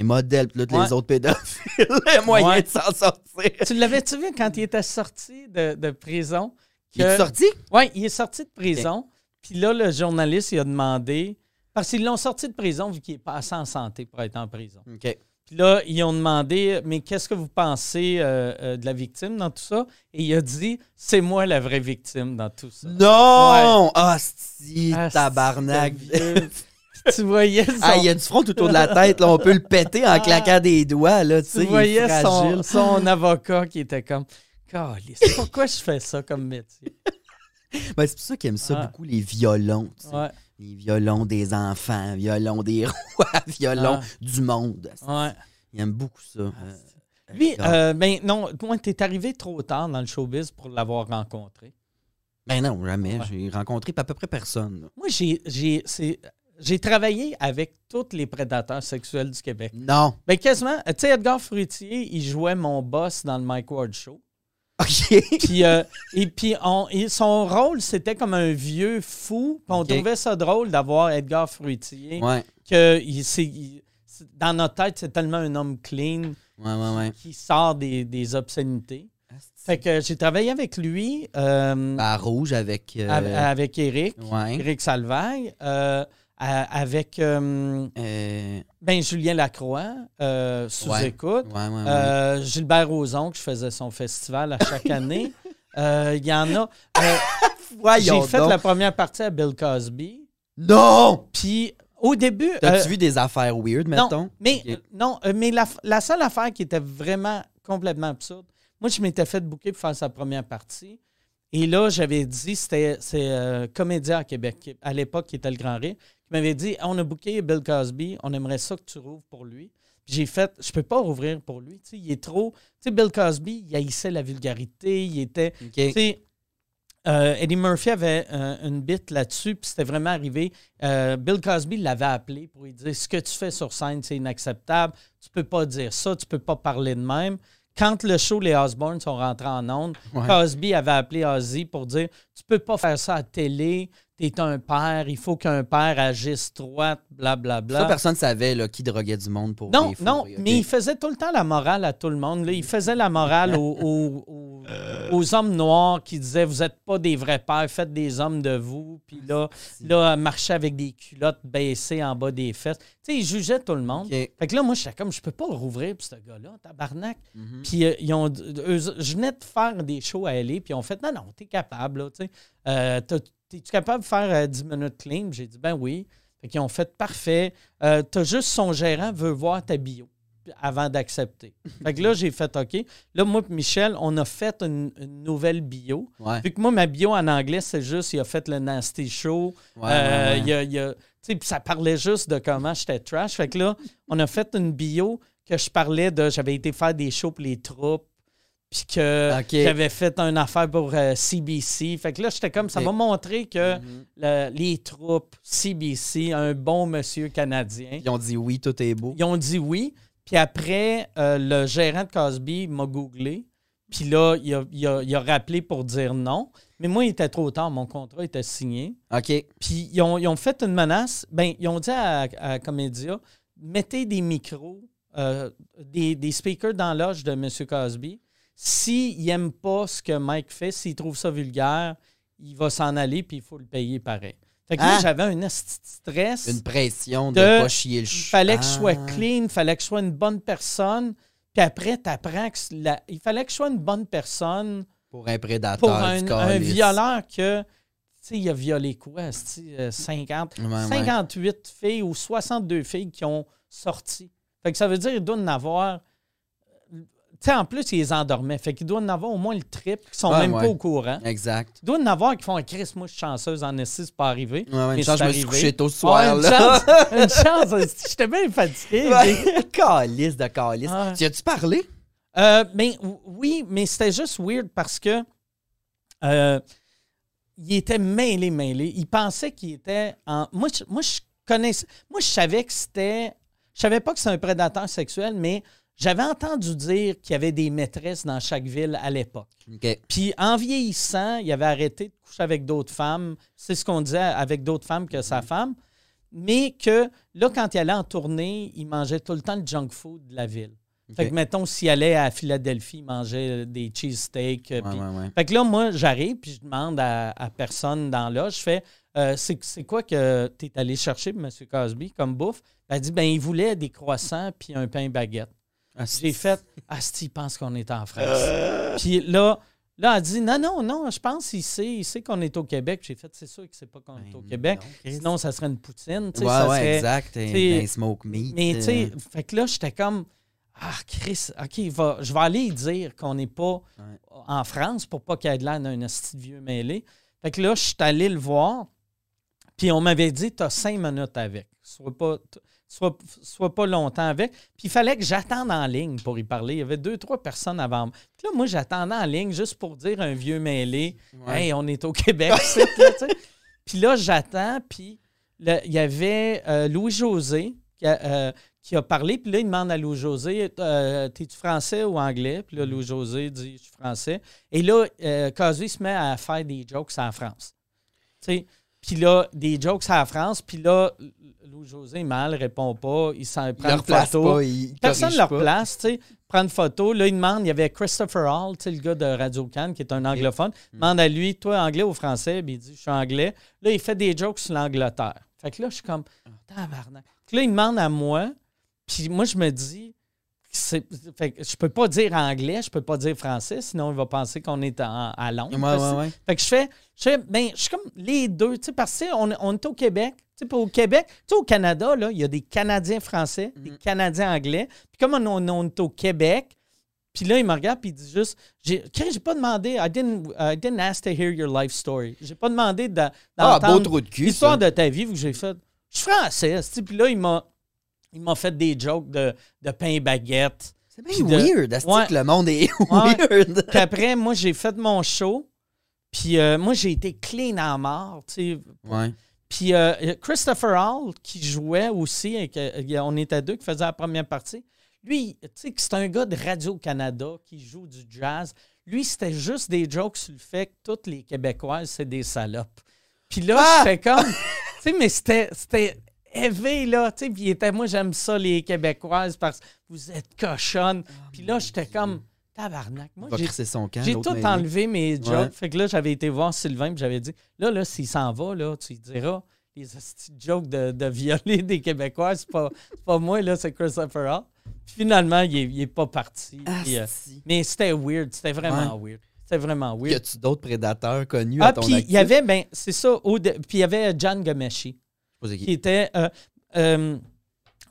Un modèle, puis là, Ouais. les autres pédophiles. Les moyens Ouais. de s'en sortir. tu l'avais-tu vu quand il était sorti de, de prison? Il est sorti? Oui, il est sorti de prison. Puis là, le journaliste, il a demandé. Parce qu'ils l'ont sorti de prison vu qu'il est pas assez en santé pour être en prison. OK. Puis là, ils ont demandé, mais qu'est-ce que vous pensez euh, euh, de la victime dans tout ça? Et il a dit, c'est moi la vraie victime dans tout ça. Non! Ah, si, Ah, tabarnak. tu voyais son, Ah, il y a du front tout autour de la tête, là. On peut le péter en claquant des doigts, là. Tu sais, voyais son, son avocat qui était comme Calisse, pourquoi je fais ça comme métier? Ben, c'est pour ça qu'ils aiment ça Ah. beaucoup, les violons. Ouais, Les violons des enfants, violons des rois, violons Ah. du monde. ouais. Ils aiment beaucoup ça. euh, Lui, Edgar. euh, ben non, moi, t'es arrivé trop tard dans le showbiz pour l'avoir rencontré. Ben non, jamais. Ouais. J'ai rencontré à peu près personne. là. Moi, j'ai, j'ai travaillé avec tous les prédateurs sexuels du Québec. Non. Ben quasiment, tu sais, Edgar Fruitier, il jouait mon boss dans le Mike Ward Show. OK. Puis, euh, et puis, on- et son rôle, c'était comme un vieux fou. Puis on trouvait ça drôle d'avoir Edgar Fruitier. ouais. Que il, il- dans notre tête, c'est tellement un homme clean Ouais, ouais, ouais. qui sort des, des obscénités. Fait que j'ai travaillé avec lui, euh, À rouge avec. euh, av- avec Eric. Eric Salvaille, euh, avec euh, Euh, ben, Julien Lacroix, euh, sous Ouais. écoute. ouais, ouais, ouais. Gilbert Rozon, que je faisais son festival à chaque année. Il y en a. J'ai fait donc. la première partie à Bill Cosby. Non! Puis au début. T'as-tu vu des affaires weird, non, mettons? mais, non, mais la, la seule affaire qui était vraiment complètement absurde, moi, je m'étais fait booker pour faire sa première partie. Et là, j'avais dit, c'était c'est Comédia à Québec, à l'époque, qui était le Grand Rire, qui m'avait dit On a booké Bill Cosby, on aimerait ça que tu rouvres pour lui. Puis j'ai fait Je peux pas rouvrir pour lui. Tu sais, il est trop. Tu sais, Bill Cosby, il haïssait la vulgarité, il était. OK. Tu sais, euh, Eddie Murphy avait euh, une bite là-dessus, puis c'était vraiment arrivé. Euh, Bill Cosby l'avait appelé pour lui dire Ce que tu fais sur scène, c'est inacceptable. Tu peux pas dire ça, tu peux pas parler de même. Quand le show Les Osbourne sont rentrés en ondes, Ouais. Cosby avait appelé Ozzy pour dire Tu peux pas faire ça à télé, t'es un père, il faut qu'un père agisse droite, blablabla. Ça, personne ne savait là, qui droguait du monde pour Non, non, mais il faisait tout le temps la morale à tout le monde. là. Il faisait la morale aux, aux- aux- aux hommes noirs qui disaient Vous n'êtes pas des vrais pères, faites des hommes de vous. Puis là, là marchait avec des culottes baissées en bas des fesses. Tu sais, il jugeait tout le monde. Fait que là, moi, j'étais comme Je peux pas rouvrir pour ce gars-là, tabarnak. Mhm. Puis euh, ils ont, eux- je venais de faire des shows à LA, puis ils ont fait Non, non, t'es capable, là, tu sais. Euh, T'es-tu capable de faire euh, 10 minutes clean? J'ai dit Ben oui. Fait qu'ils ont fait parfait. Euh, T'as juste son gérant veut voir ta bio avant d'accepter. Fait que là, j'ai fait OK. Là, moi et Michel, on a fait une, une nouvelle bio. Ouais. Vu que moi, ma bio en anglais, c'est juste, il a fait le Nasty Show. Ouais, Euh, ouais, il a- il ça parlait juste de comment j'étais trash. Fait que là, on a fait une bio que je parlais de. J'avais été faire des shows pour les troupes. Puis que j'avais fait une affaire pour euh, CBC. Fait que là, j'étais comme, ça m'a montré que Mhm. le- les troupes, CBC, un bon monsieur canadien, Ils ont dit oui, tout est beau. ils ont dit oui. Puis après, euh, le gérant de Cosby m'a googlé. Puis là, il a, il a- il a rappelé pour dire non. Mais moi, il était trop tard. Mon contrat était signé. OK. Puis ils ont, ils ont fait une menace. Ben, ils ont dit à, à Comédia mettez des micros, euh, des, des speakers dans l'âge de M. Cosby. S'il n'aime pas ce que Mike fait, s'il trouve ça vulgaire, il va s'en aller puis il faut le payer pareil. Fait que Hein? j'avais un stress. Une pression de De- ne pas chier le Il fallait que je Ah. sois clean, il fallait que je sois une bonne personne. Puis après, tu apprends que la- il fallait que je sois une bonne personne Pour un prédateur. pour du un, un violeur que, tu sais, il a violé quoi, esti, euh, 50, Ouais, ouais. 58 filles ou 62 filles qui ont sorti. Fait que ça veut dire qu'il doit en avoir. Tu sais, en plus, il les endormait. Fait qu'il doit en avoir au moins le triple qui sont Ouais, même ouais. pas au courant. Exact. Il doit en avoir qui font un Chris, moi, je suis chanceuse en esti, c'est pas arrivé. Ouais, ouais, Mais une chance, c'est je me suis couché tôt ce Ouais, soir. une là. chance, une chance, j'étais bien fatigué. Ouais. calice de calice. Ouais. Tu as-tu parlé? Euh, ben, ou- oui, mais c'était juste weird parce que euh, il était mêlé, mêlé. Il pensait qu'il était en. Moi, je, moi, je connaissais. Moi, je savais que c'était. Je savais pas que c'était un prédateur sexuel, mais j'avais entendu dire qu'il y avait des maîtresses dans chaque ville à l'époque. Puis en vieillissant, il avait arrêté de coucher avec d'autres femmes. C'est ce qu'on disait avec d'autres femmes que sa femme. Mais que là, quand il allait en tournée, il mangeait tout le temps le junk food de la ville. Fait que, mettons, s'il allait à Philadelphie, il mangeait des cheesesteaks. euh, Ouais, puis- ouais, ouais. Fait que là, moi, j'arrive, puis je demande à, à personne dans là, je fais euh, c'est quoi que tu es allé chercher, M. Cosby, comme bouffe? Elle dit ben, il voulait des croissants puis un pain baguette. J'ai fait Asti, il pense qu'on est en France. Puis là, Là, elle dit Non, non, non, je pense qu'il sait, il sait qu'on est au Québec. J'ai fait C'est sûr qu'il sait pas qu'on est au Ben Québec. non. Sinon, ça serait une poutine. tu sais, Ouais, ça ouais, serait- exact. Un, un smoke meat. Mais tu sais, euh, fait que là, j'étais comme Ah, Chris, OK, va, je vais aller dire qu'on n'est pas en France pour pas qu'il y ait de l'air d'un esti de vieux mêlé. Fait que là, je suis allé le voir. Puis on m'avait dit, tu as cinq minutes avec. Sois pas, t- sois, sois pas longtemps avec. Puis il fallait que j'attende en ligne pour y parler. Il y avait deux, trois personnes avant moi. Puis là, moi, j'attendais en ligne juste pour dire un vieux mêlé. Ouais. Hey, on est au Québec, là. Puis là, j'attends, puis il y avait euh, Louis-José qui a, euh, qui a parlé, puis là, il demande à Louis-José euh, T'es-tu français ou anglais? Puis là, Louis-José dit Je suis français. Et là, Cosby se met à faire des jokes la France. Tu sais, puis là, des jokes à la France, puis là, Louis-José, mal, répond pas, il s'en prend une photo. pas, il Personne ne leur pas. place, tu sais. Prend une photo. Là, il demande, il y avait Christopher Hall, tu sais, le gars de Radio Cannes, qui est un anglophone. Il demande à lui, toi, anglais ou français? Puis il dit, je suis anglais. Là, il fait des jokes sur l'Angleterre. Fait que là, je suis comme, tabarnak. Fait que là, il demande à moi, puis moi, je me dis, fait que je peux pas dire anglais, je peux pas dire français, sinon il va penser qu'on est en- à Londres. Ouais, ouais, ouais. Fait que je fais, je fais, ben, je suis comme les deux, tu sais, parce qu'on on est au Québec. Tu sais, au Québec, tu sais, au Canada, là, il y a des Canadiens français, Mhm. des Canadiens anglais. Puis comme on, on- on est au Québec, puis là, il me regarde, puis il dit juste, j'ai j'ai pas demandé, I didn't, I didn't ask to hear your life story. J'ai pas demandé de, Ah, d'entendre beau trou de cul. l'histoire de ta vie, que j'ai fait, je suis français, puis là, il m'a, il m'a fait des jokes de, de pain et baguette. C'est bien de- weird. est-ce Ouais. que le monde est Ouais. weird? Puis après, moi, j'ai fait mon show. Puis euh, moi, j'ai été clean à mort. tu sais. Puis euh, Christopher Hall, qui jouait aussi, et que- a- on était deux qui faisaient la première partie. Lui, tu sais, c'est un gars de Radio-Canada qui joue du jazz. Lui, c'était juste des jokes sur le fait que toutes les Québécoises, c'est des salopes. Puis là, Ah! j'étais comme. Tu sais, mais c'était. Élevé, là. Tu sais, puis il était, moi, j'aime ça, les Québécoises, parce que vous êtes cochonnes. Puis là, j'étais comme. Tabarnak. Moi, j'ai son camp. j'ai tout enlevé mes jokes. Ouais. Fait que là, j'avais été voir Sylvain, puis j'avais dit là, là, s'il s'en va, là, tu lui diras les jokes de, de violer des Québécois, c'est pas, c'est pas moi, là, c'est Christopher Hall. Puis finalement, il est, il est pas parti. Ah, Puis, euh, mais c'était weird, c'était vraiment weird. C'était vraiment Y weird. a-tu d'autres prédateurs connus Ah, à ton puis il y avait, ben, c'est ça, au de- puis il y avait John Gomeshi C'est qui? Qui. était euh, euh,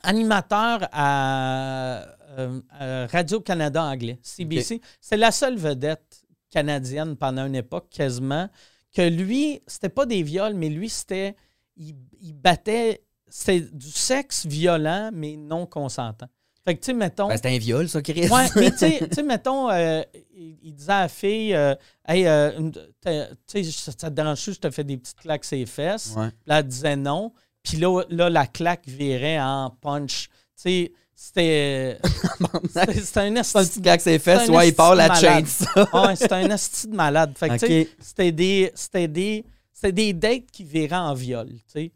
animateur à, euh, à Radio-Canada anglais, CBC. C'est la seule vedette canadienne pendant une époque, quasiment, que lui, c'était pas des viols, mais lui, c'était. Il, il battait. C'était du sexe violent, mais non consentant. Fait que, tu sais, mettons. Ben, c'est un viol, ça, Chris. Ouais, mais tu sais- mettons, euh, il, il disait à la fille, euh, hey, euh, tu sais, ça te dérange-tu, je te fais des petites claques sur les fesses? Ouais. Là, elle disait non. Puis là, là, la claque virait en punch. Tu sais, c'était. c'était un Un esti. petit gars que ses fesses, un ouais, il part la de ça. Ouais, c'était un esti de malade. Fait que, tu sais, c'était des. C'était des. C'était des dates qui viraient en viol, tu sais.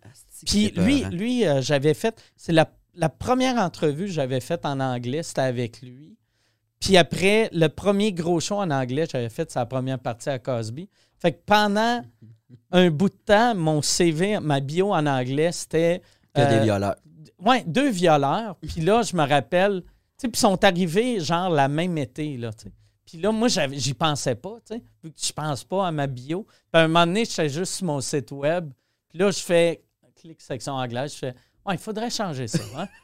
Puis lui, lui j'avais fait. C'est la, la première entrevue que j'avais faite en anglais, c'était avec lui. Puis après, le premier gros show en anglais, j'avais fait sa première partie à Cosby. Fait que pendant un bout de temps, mon CV, ma bio en anglais, c'était. Que des euh, violeurs. Ouais, deux violeurs. Puis là, je me rappelle, tu sais, puis ils sont arrivés genre la même été, là, tu sais. Puis là, moi, j'y pensais pas, tu sais, vu que je pense pas à ma bio. Puis à un moment donné, j'étais juste sur mon site web. Puis là, je fais, clic section anglaise, je fais, ouais, il faudrait changer ça, hein.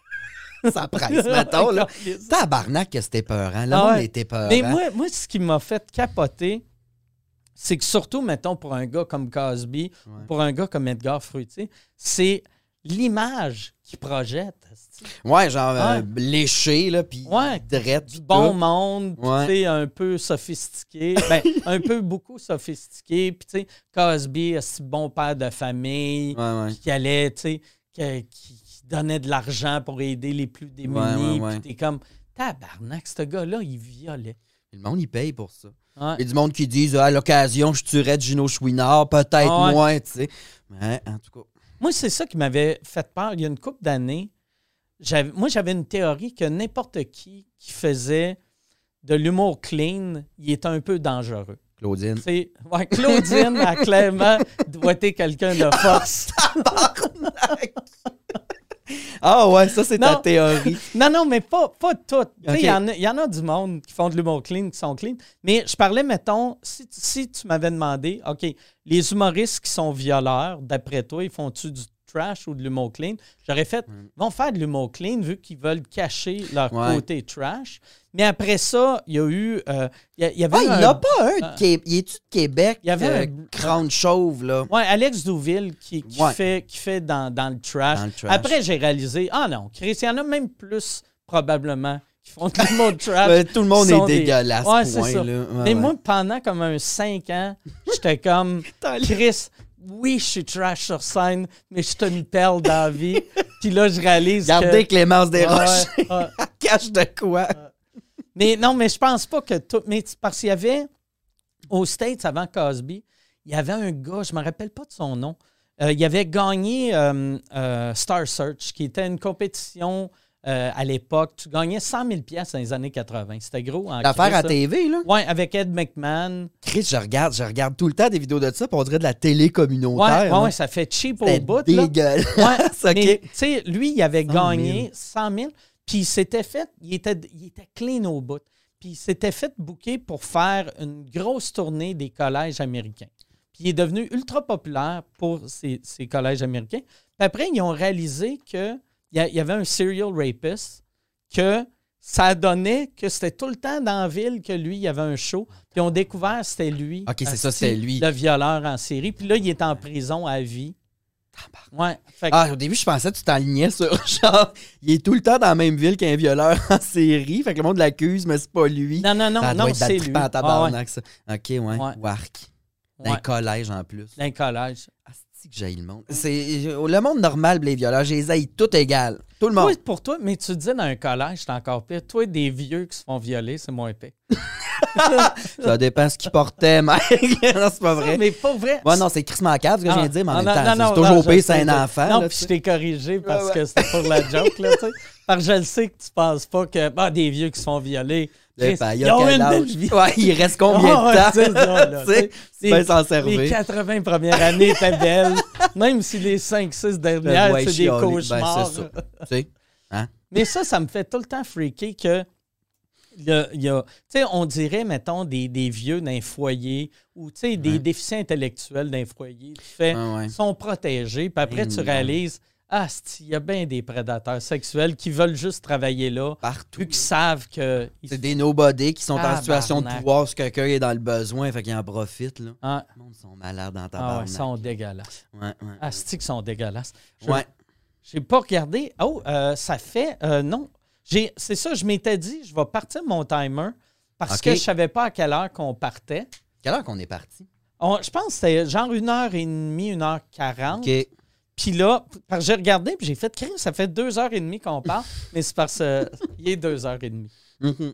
Ça presse, mettons, là. Tabarnak que c'était peurant. Le Ah monde était peurant. Mais moi, moi, ce qui m'a fait capoter, c'est que surtout, mettons, pour un gars comme Cosby, Ouais. pour un gars comme Edgar Fruitier, c'est l'image qu'il projette. Ouais, genre euh, léché, là, puis Ouais, du bon tout. monde, puis Ouais. tu sais, un peu sophistiqué. Ben, un peu beaucoup sophistiqué. Puis, tu sais, Cosby, un bon père de famille, qui allait, tu sais, qui, donnait de l'argent pour aider les plus démunis. Ouais, ouais, ouais. Puis t'es comme, tabarnak, ce gars-là, il violait. Le monde, il paye pour ça. Il y a du monde qui disent à l'occasion, je tuerais Gino Chouinard, peut-être Ah moins, tu sais. Mais en tout cas. Moi, c'est ça qui m'avait fait peur. Il y a une couple d'années, moi, j'avais une théorie que n'importe qui qui faisait de l'humour clean, il était un peu dangereux. Claudine. C'est, ouais, Claudine a clairement doigté quelqu'un de force. Ah ouais, ça, c'est ta théorie. Non, non, mais pas, pas toutes. Il y, en a- il y en a du monde qui font de l'humour clean, qui sont clean. Mais je parlais, mettons, si, si tu m'avais demandé, OK, les humoristes qui sont violeurs, d'après toi, ils font-tu du trash ou de l'humour clean? J'aurais fait, ils vont faire de l'humour clean vu qu'ils veulent cacher leur Ouais. côté trash. Mais après ça, il y a eu. euh, il y a- il y avait Ah, il un- n'y a pas un Ah. Il est-tu de Québec? Il y avait euh, un- crâne chauve, là? Ouais, Alex Douville qui, qui Ouais. fait, qui fait dans, dans le trash. Dans le trash. Après, j'ai réalisé, ah non, Chris, il y en a même plus, probablement, qui font de l'humour trash. Ben, tout le monde est des- dégueulasse, Ouais, c'est point, ça. là. Ouais, Mais ouais. moi, pendant comme un 5 ans, j'étais comme, Chris, oui, je suis trash sur scène, mais je suis une perle dans la vie. Puis là, je réalise Gardez que... Clémence Desroches. Ouais, ouais. Cache de quoi? Mais non, mais je pense pas que tout. Mais parce qu'il y avait, aux States, avant Cosby, il y avait un gars, je me rappelle pas de son nom. euh, il avait gagné euh, euh, Star Search, qui était une compétition euh, à l'époque. Tu gagnais 100 000 pièces dans les années 80. C'était gros. en L'affaire à. TV, là. Ouais, avec Ed McMahon. Chris, je regarde, je regarde tout le temps des vidéos de ça, puis on dirait de la télé communautaire. ouais, hein. ouais, ça fait cheap au bout. dégueulasse. Ouais, OK. tu sais, lui, il avait 100 000. gagné 100 000, puis il s'était fait, il était, il était clean au bout. Puis il s'était fait booker pour faire une grosse tournée des collèges américains. Puis il est devenu ultra populaire pour ces, ces collèges américains. Puis après, ils ont réalisé a- il y avait un serial rapist, que ça donnait que c'était tout le temps dans la ville que lui, il y avait un show. Puis on découvert que c'était lui. OK, c'est ça, c'était lui. Le violeur en série. Puis là, il est en prison à vie. Ouais. Fait que- Ah, au début, je pensais que tu t'enlignais sur genre, il est tout le temps dans la même ville qu'un violeur en série. Fait que le monde l'accuse, mais c'est pas lui. non, non, non, ça non, doit c'est lui. Ah, ouais. tabarnak, ça. OK, ouais. Ouais. Wark. D'un Ouais. collège en plus. Le collège. Asti que j'haïs le monde. C'est le monde normal, les violeurs, j'ai les haïs tout égal. Tout le monde. Toi, pour toi, mais tu dis dans un collège, c'est encore pire. Toi, des vieux qui se font violer, c'est moins pire. Ça dépend ce qu'il portait, mec. non, c'est pas vrai. Mais pas vrai. Ouais, non, c'est Chris Mancave, ce que je viens de dire, mais en Ah, même non, temps, non, c'est non, toujours non, je pire, c'est un je- enfant. Non, puis je t'ai corrigé parce Ouais, que c'était pour la joke, là, tu sais. Parce que je le sais que tu penses pas que bah, des vieux qui se font violer. Ils a ont quel une âge? belle vie. Ouais, il reste combien Ah, de temps? Tu peux les- s'en Les servir. 80 premières années étaient belles. Même si les 5-6 dernières, c'est des. Ben, cauchemars. sais, Mais ça, ça me fait tout le temps freaker que. Il y a, on dirait, mettons, des, des vieux d'un foyer ou tu sais, des Ouais. déficients intellectuels d'un foyer. Tu fais, Ouais, ouais. ils sont protégés. Puis après, Eh tu non. réalises, ah, il y a bien des prédateurs sexuels qui veulent juste travailler là, partout. qu'ils savent que. C'est des nobody qui sont en situation de pouvoir si quelqu'un est dans le besoin, fait qu'ils en profitent. Là. Ah, Le monde sont malades dans ta ah ouais, ils sont dégueulasses. Ouais, ouais. Ah, qu'ils sont dégueulasses. Je- Ouais. J'ai pas regardé. Oh, euh, ça fait. euh, non. J'ai- C'est ça, je m'étais dit, je vais partir mon timer parce que je savais pas à quelle heure qu'on partait. Quelle heure qu'on est parti? On- je pense que c'était genre une heure et demie, une heure quarante. OK. Puis là, j'ai regardé, puis j'ai fait, Crime, ça fait deux heures et demie qu'on parle, mais c'est parce qu'il est deux heures et demie. Mhm.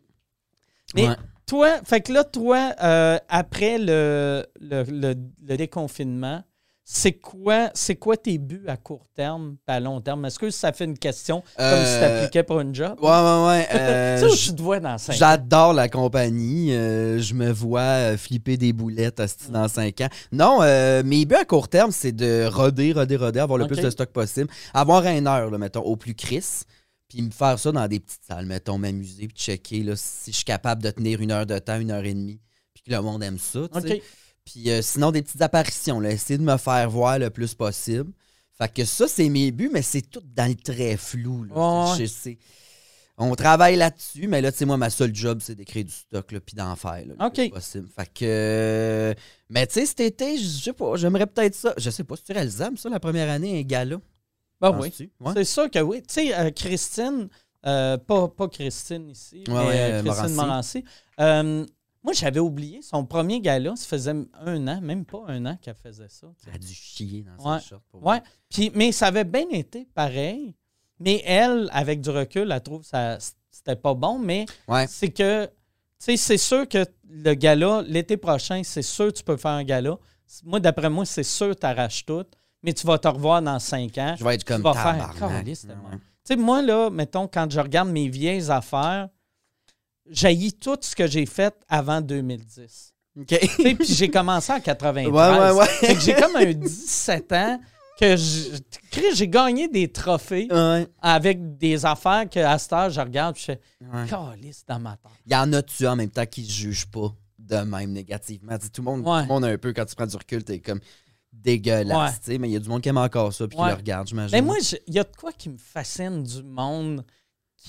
Mais Ouais. toi, fait que là, toi, euh, après le, le, le- le déconfinement, c'est quoi, c'est quoi tes buts à court terme et à long terme? Est-ce que ça fait une question comme si tu Euh, t'appliquais pour une job? Ouais, ouais, ouais. euh, tu sais où j- tu te vois dans cinq ans? J'adore la compagnie. euh, je me vois euh, flipper des boulettes hostie, dans 5 ans. Non, euh, mes buts à court terme, c'est de roder, roder, roder, avoir le plus de stock possible. Avoir un heure, là, mettons, au plus Chris. Puis me faire ça dans des petites salles, mettons, m'amuser, puis checker là, si je suis capable de tenir une heure de temps, une heure et demie. Puis que le monde aime ça, tu sais. OK. Puis euh, sinon, des petites apparitions, là, essayer de me faire voir le plus possible. Fait que ça, c'est mes buts, mais c'est tout dans le très flou. là. Je sais. On travaille là-dessus, mais là, tu sais, moi, ma seule job, c'est d'écrire du stock, là, puis d'en faire, là, le OK. plus possible. Fait que... euh, Mais tu sais, cet été, je sais pas, j'aimerais peut-être ça. Je sais pas, c'est réalisable, ça, la première année, un gala? Ben oui. Ouais. C'est sûr que oui. Tu sais, euh, Christine, euh, pas, pas Christine ici, Ouais, mais ouais, Christine Morancy. euh, moi, j'avais oublié son premier gala, ça faisait un an, même pas un an qu'elle faisait ça. Elle a dû chier dans Ouais. short. pour Ouais. Puis, mais ça avait bien été pareil. Mais elle, avec du recul, elle trouve que ça c'était pas bon. Mais Ouais. c'est que, tu sais, c'est sûr que le gala, l'été prochain, c'est sûr que tu peux faire un gala. Moi, d'après moi, c'est sûr que tu arraches tout. Mais tu vas te revoir dans cinq ans. Je vais être comme tu vas faire. Tu sais, moi, là, mettons, quand je regarde mes vieilles affaires, j'haïs tout ce que j'ai fait avant 2010. OK. Tu sais, Puis j'ai commencé en 93. Ouais, ouais, ouais. Fait que j'ai comme un 17 ans que j'ai gagné des trophées Ouais. avec des affaires que à cette heure, je regarde puis je fais Ouais. Dans ma tête. Il y en a-tu en même temps qui se jugent pas de même négativement? Tout, le monde, Ouais. tout le monde a un peu, quand tu prends du recul, t'es comme dégueulasse. Ouais. tu sais, Mais il y a du monde qui aime encore ça puis qui le regarde, j'imagine. Mais moi, il y a de quoi qui me fascine du monde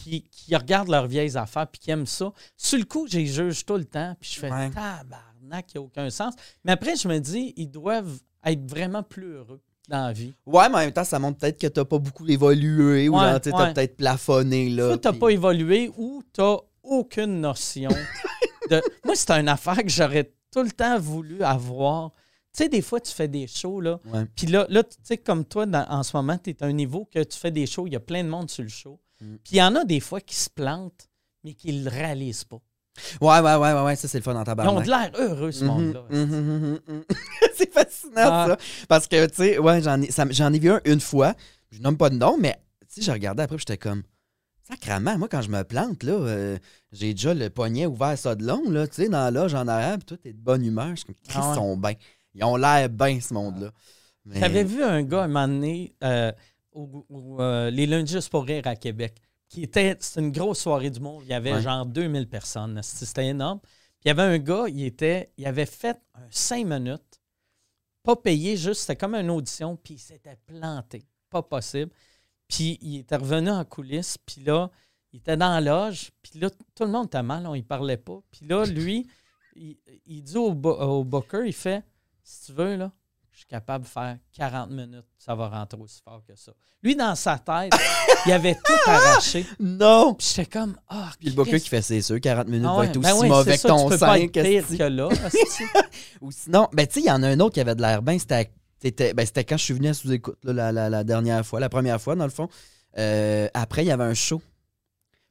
qui, qui regarde leurs vieilles affaires puis qui aime ça. Sur le coup, j'ai juge tout le temps puis je fais Ouais. tabarnak, il n'y a aucun sens. Mais après, je me dis, ils doivent être vraiment plus heureux dans la vie. Ouais, mais en même temps, ça montre peut-être que t'as pas beaucoup évolué ou Ouais, tu t'as ouais. peut-être plafonné, là. Soit tu n'as puis- pas évolué ou tu n'as aucune notion. de... Moi, c'est une affaire que j'aurais tout le temps voulu avoir. Tu sais, des fois, tu fais des shows, là. Puis là, là tu sais, comme toi, dans- en ce moment, tu es à un niveau que tu fais des shows, il y a plein de monde sur le show. Mm. Puis il y en a des fois qui se plantent, mais qui ne le réalisent pas. Ouais, ouais, ouais, ouais, ouais, ça, c'est le fun dans ta Ils ont de l'air heureux, ce Mhm, monde-là. mhm, mhm, mhm. c'est fascinant, Ah. ça. Parce que, tu sais, ouais, j'en ai, ça ai vu un une fois. Je nomme pas de nom, mais, tu sais, je regardais après, puis j'étais comme, sacrament, moi, quand je me plante, là, euh, j'ai déjà le poignet ouvert ça de long, là, tu sais, dans la loge en puis toi, t'es de bonne humeur. Je suis comme, Christ, Ah ouais. ils sont bien. Ils ont l'air bien, ce monde-là. Mais- J'avais vu un gars un moment donné euh, au- au, euh, les lundis juste pour rire à Québec, qui était, c'était une grosse soirée du monde. Il y avait Ouais. genre 2000 personnes. C'était énorme. Puis il y avait un gars, il, était, il avait fait un 5 minutes, pas payé, juste, c'était comme une audition, puis il s'était planté. Pas possible. Puis il était revenu en coulisses, puis là, il était dans la loge, puis là, tout le monde était mal, on y parlait pas. Puis là, lui, il, il dit au, au booker, il fait Si tu veux, là, je suis capable de faire 40 minutes, ça va rentrer aussi fort que ça. Lui, dans sa tête, il avait tout arraché. Non! Puis j'étais comme Ah, Puis le Christ. qui fait, c'est sûr, 40 minutes Ah va être ben aussi ouais, mauvais c'est que ça, ton tu peux 5. pas être pire que là. Ou sinon, ben tu sais, il y en a un autre qui avait de l'air bien. C'était, c'était, ben, c'était quand je suis venu à sous-écoute, la- la dernière fois, la première fois, dans le fond. Euh, après, il y avait un show.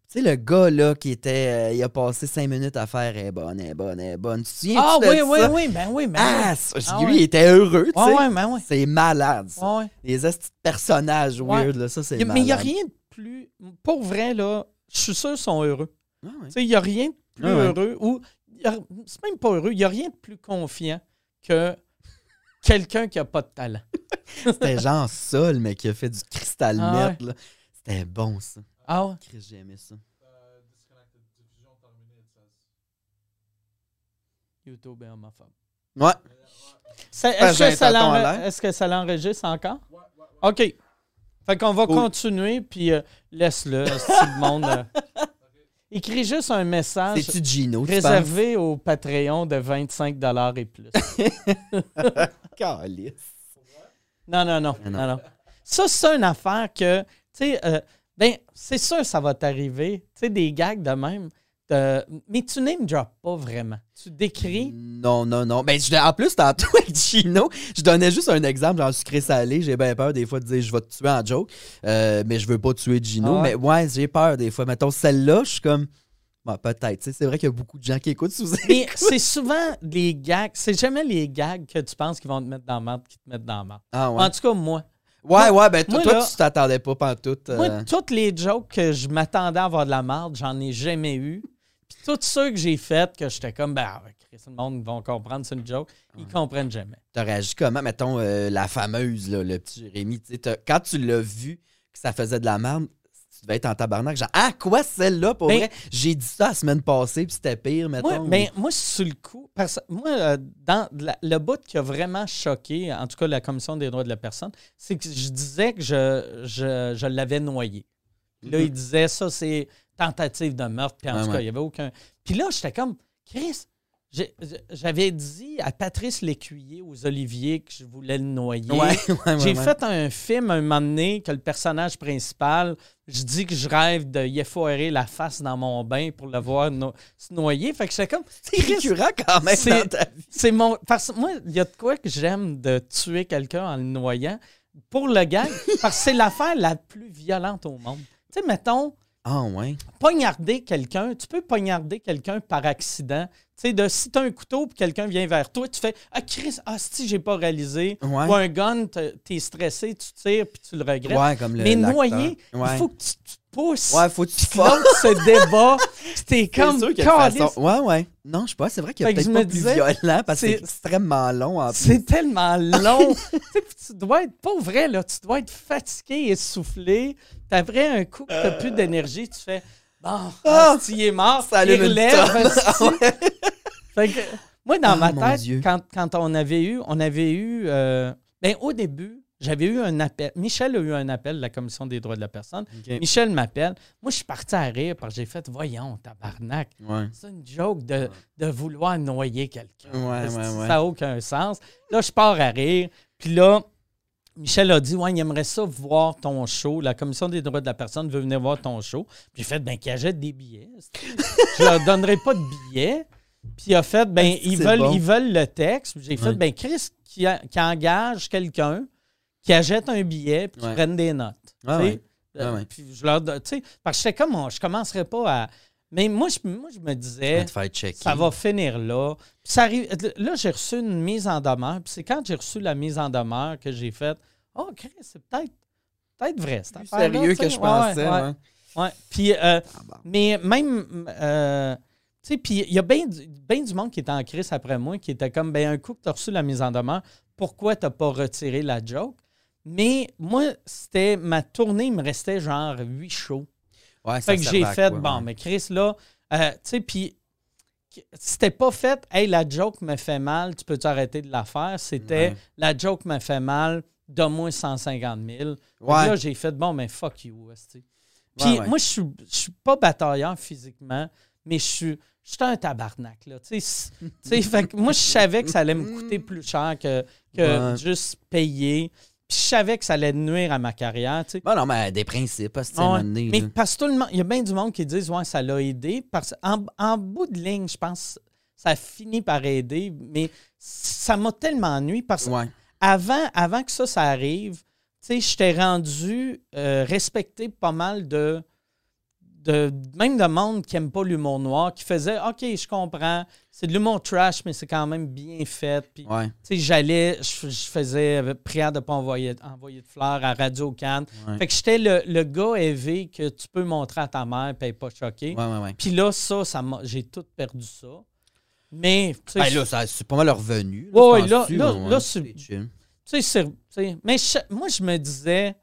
Tu sais, le gars, là, qui était. euh, il a passé cinq minutes à faire est bonne, elle est bonne, elle est bonne. Tu te souviens Ah oui, oui, ça? oui, ben oui, ben Ah, oui. Ah lui, ouais. il était heureux, tu sais. Ouais, ouais, ben oui. C'est malade, ça. Ouais. Les petits personnages weird, là, ça, c'est malade. Mais il n'y a rien de plus. Pour vrai, là, je suis sûr qu'ils sont heureux. Ah. Tu sais, il n'y a rien de plus ouais. heureux ou. C'est même pas heureux. Il n'y a rien de plus confiant que quelqu'un qui n'a pas de talent. C'était Jean Sol, mais qui a fait du cristal Ah, net, là. C'était bon, ça. Ah ouais? Chris, j'ai aimé ça. YouTube est homophobe. Ouais. Ben, Est-ce que, est-ce que ça l'enregistre encore? OK. Fait qu'on va Cool. continuer, puis euh, laisse-le, si le monde. euh, Écris juste un message Gino, tu réservé au Patreon de 25 et plus. Calice. Non, non, non. Non. non, non. Ça, c'est une affaire que, tu sais, euh, ben, c'est sûr ça va t'arriver. Tu sais, des gags de même. mais tu name drop pas vraiment. Tu décris. Non, non, non. Ben, je- en plus, tantôt avec Gino, je donnais juste un exemple, genre sucré salé. J'ai bien peur des fois de dire je vais te tuer en joke, euh, mais je veux pas tuer Gino. Ah? Mais ouais, j'ai peur des fois. Mettons, celle-là, je suis comme. Bon, peut-être. C'est vrai qu'il y a beaucoup de gens qui écoutent sous Mais c'est souvent les gags. C'est jamais les gags que tu penses qu'ils vont te mettre dans la merde qui te mettent dans la merde. Ah ouais. En tout cas, moi. Ouais, ouais, ben toi, moi, toi, là- tu t'attendais pas pantoute. euh, Moi, toutes les jokes que je m'attendais à avoir de la merde, j'en ai jamais eu. Puis toutes ceux que j'ai faites, que j'étais comme, ben, ah, le monde va comprendre, c'est une joke. Ils comprennent jamais. T'as réagi comment? Mettons, euh, la fameuse, là, le petit Jérémy. tu sais, t'as- Quand tu l'as vu que ça faisait de la merde, tu devais être en tabarnak. Genre, ah, quoi, celle-là, pour Ben- vrai? J'ai dit ça la semaine passée, puis c'était pire, mettons. Moi, ben, moi, sur le coup, parce, moi, euh, dans la- le bout qui a vraiment choqué, en tout cas la Commission des droits de la personne, c'est que je disais que je, je, je l'avais noyé. Là, Mhm. il disait ça, c'est tentative de meurtre. Puis en tout cas, ouais. il n'y avait aucun. Puis là, j'étais comme, Chris, j'avais dit à Patrice Lécuyer, aux Oliviers, que je voulais le noyer. Ouais, ouais, ouais, J'ai ouais. fait un film un moment donné que le personnage principal, je dis que je rêve de y effoirer la face dans mon bain pour le voir no- se noyer. Fait que j'étais comme. C'est récurrent quand même C'est- dans ta vie. C'est mon. Parce que moi, il y a de quoi que j'aime de tuer quelqu'un en le noyant pour le gag, parce que c'est l'affaire la plus violente au monde. Tu sais, mettons, Ah, ouais. poignarder quelqu'un, tu peux poignarder quelqu'un par accident. Tu sais, de si tu as un couteau puis quelqu'un vient vers toi, tu fais Ah, Chris, ah, si, j'ai pas réalisé. Ouais. Ou un gun, t'es- stressé, tu tires puis tu le regrettes. Ouais, comme le. Mais noyer, Ouais. il faut que tu, pousse. Ouais, faut que tu l'autre se débat. Puis t'es C'est comme sûr façon- Ouais, ouais. Non, je sais pas, c'est vrai qu'il y a peut-être pas plus disais, violent parce que c'est extrêmement long en plus. C'est tellement long. tu dois être pas vrai, là. Tu dois être fatigué, essoufflé. T'as un coup que t'as plus d'énergie, tu fais Bon, Ah! asti, il est mort, Ça il relève. asti. Fait que, moi, dans Ah, ma tête, quand on avait eu, on avait eu, euh, ben, au début, j'avais eu un appel. Michel a eu un appel de la Commission des droits de la personne. Michel m'appelle. Moi, je suis parti à rire parce que j'ai fait, voyons, tabarnak. Ouais. C'est une joke de, de vouloir noyer quelqu'un. Ouais. Ça n'a aucun sens. Là, je pars à rire. Puis là, Michel a dit Ouais, il aimerait ça voir ton show. La Commission des droits de la personne veut venir voir ton show. Puis j'ai fait Ben, qu'ils achètent des billets. Je leur donnerai pas de billets. Puis il a fait Ben, ils veulent, bon? ils veulent le texte. J'ai fait. Ben, Chris, qui, qui engage quelqu'un, qui achète un billet, puis qui Ouais. prenne des notes. Ah ouais. Euh, Ah ouais. Puis je leur donne- tu sais, parce que j'étais comme, oh, je commencerai pas à. Mais moi, je, moi, je me disais, ça va finir là. Puis ça arrive. Là, j'ai reçu une mise en demeure. Puis c'est quand j'ai reçu la mise en demeure que j'ai fait, oh, Chris, c'est peut-être peut-être vrai. affaire-là, sérieux que je pensais. ouais, ouais. Puis, euh, Ah, bon. mais même, euh, tu sais, puis il y a bien du, ben du monde qui était en crise après moi, qui était comme, ben un coup que tu as reçu la mise en demeure, pourquoi tu pas retiré la joke? Mais moi, c'était ma tournée, il me restait genre huit shows. Ouais, ça Fait que servait j'ai fait, quoi, bon, ouais. mais Chris, là, euh, tu sais, puis c'était pas fait, hey, la joke me fait mal, tu peux-tu arrêter de la faire? C'était, Ouais. la joke me fait mal, donne-moi 150 000. Fait que Ouais. Là, j'ai fait, bon, mais fuck you. Puis moi, je suis, je suis pas batailleur physiquement, mais je suis, je suis un tabarnak, là. Tu sais, c- tu sais, fait que moi, je savais que ça allait me coûter plus cher que, que Ouais. juste payer. Puis je savais que ça allait nuire à ma carrière, tu sais. Bon, non, mais des principes, à moment donné, Mais là. parce que tout le monde, il y a bien du monde qui disent ouais, ça l'a aidé. Parce en, en bout de ligne, je pense ça a fini par aider, mais ça m'a tellement ennuyé parce que Ouais. avant, avant que ça, ça arrive, tu sais, j'étais rendu euh, respecté pas mal de, de. Même de monde qui n'aime pas l'humour noir, qui faisait OK, je comprends, c'est de l'humour trash, mais c'est quand même bien fait. Puis, Ouais. tu sais, j'allais, je, je faisais euh, prière de ne pas envoyer, envoyer de fleurs à Radio Cannes. Ouais. Fait que j'étais le, le gars élevé que tu peux montrer à ta mère et pas. Ouais, ouais. Puis là, ça, ça j'ai tout perdu ça. Mais, tu sais, Ben là, c'est pas mal revenu. Je là- là- là, c'est- mais je- moi, je me disais,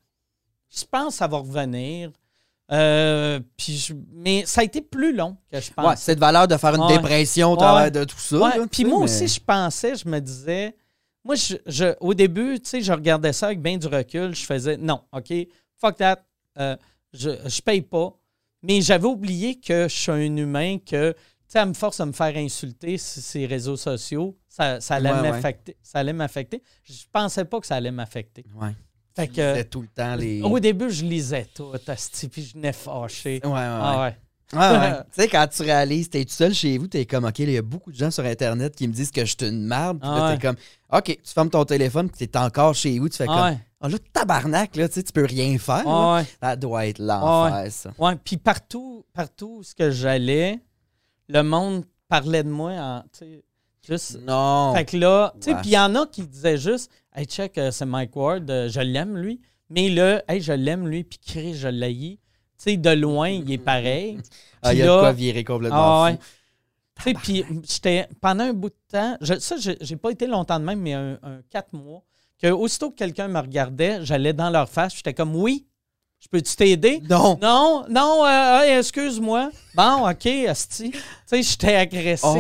je pense que ça va revenir. Euh, puis je- mais ça a été plus long que je pense. Ouais, de valeur de faire une Ouais. dépression au Ouais. travers de tout ça. Là, puis moi mais- aussi, je pensais, je me disais, moi, je, je- au début, tu sais, je regardais ça avec bien du recul. Je faisais, non, OK, fuck that, euh, je, je paye pas. Mais j'avais oublié que je suis un humain, que, tu sais, me force à me faire insulter sur ces réseaux sociaux, ça, ça allait m'affecter. Ça allait m'affecter. Je pensais pas que ça allait m'affecter. Fait Tu que, tout le temps les. au début, je lisais tout, puis je venais fâché. Ouais, ouais. Ah ouais. Ouais, ouais. tu sais, quand tu réalises, t'es tout seul chez vous, t'es comme, OK, il y a beaucoup de gens sur Internet qui me disent que je suis une merde. Puis Ah là, t'es comme, OK, tu fermes ton téléphone, puis t'es encore chez vous, tu fais Ah comme, oh là, tabarnak, là, tu sais, tu peux rien faire. là. Ouais. Ça doit être l'enfer, ça. Ouais, puis partout, partout où ce que j'allais, le monde parlait de moi en, juste. Non. Fait que là, tu sais, puis il y en a qui disaient juste, hey, check, euh, c'est Mike Ward, euh, je l'aime lui. Mais là, hey, je l'aime lui, puis Chris, je l'haïs. Tu sais, de loin, il est pareil. Ah, il y a de là- quoi virer complètement Ah fou. ouais. Tu sais, puis j'étais, pendant un bout de temps, je- ça, j'ai j'ai pas été longtemps de même, mais un, un quatre mois, que aussitôt que quelqu'un me regardait, j'allais dans leur face, j'étais comme, oui, je peux-tu t'aider? Non. Non, non, euh, hey, excuse-moi. Bon, OK, asti. Tu sais, j'étais agressif. Oh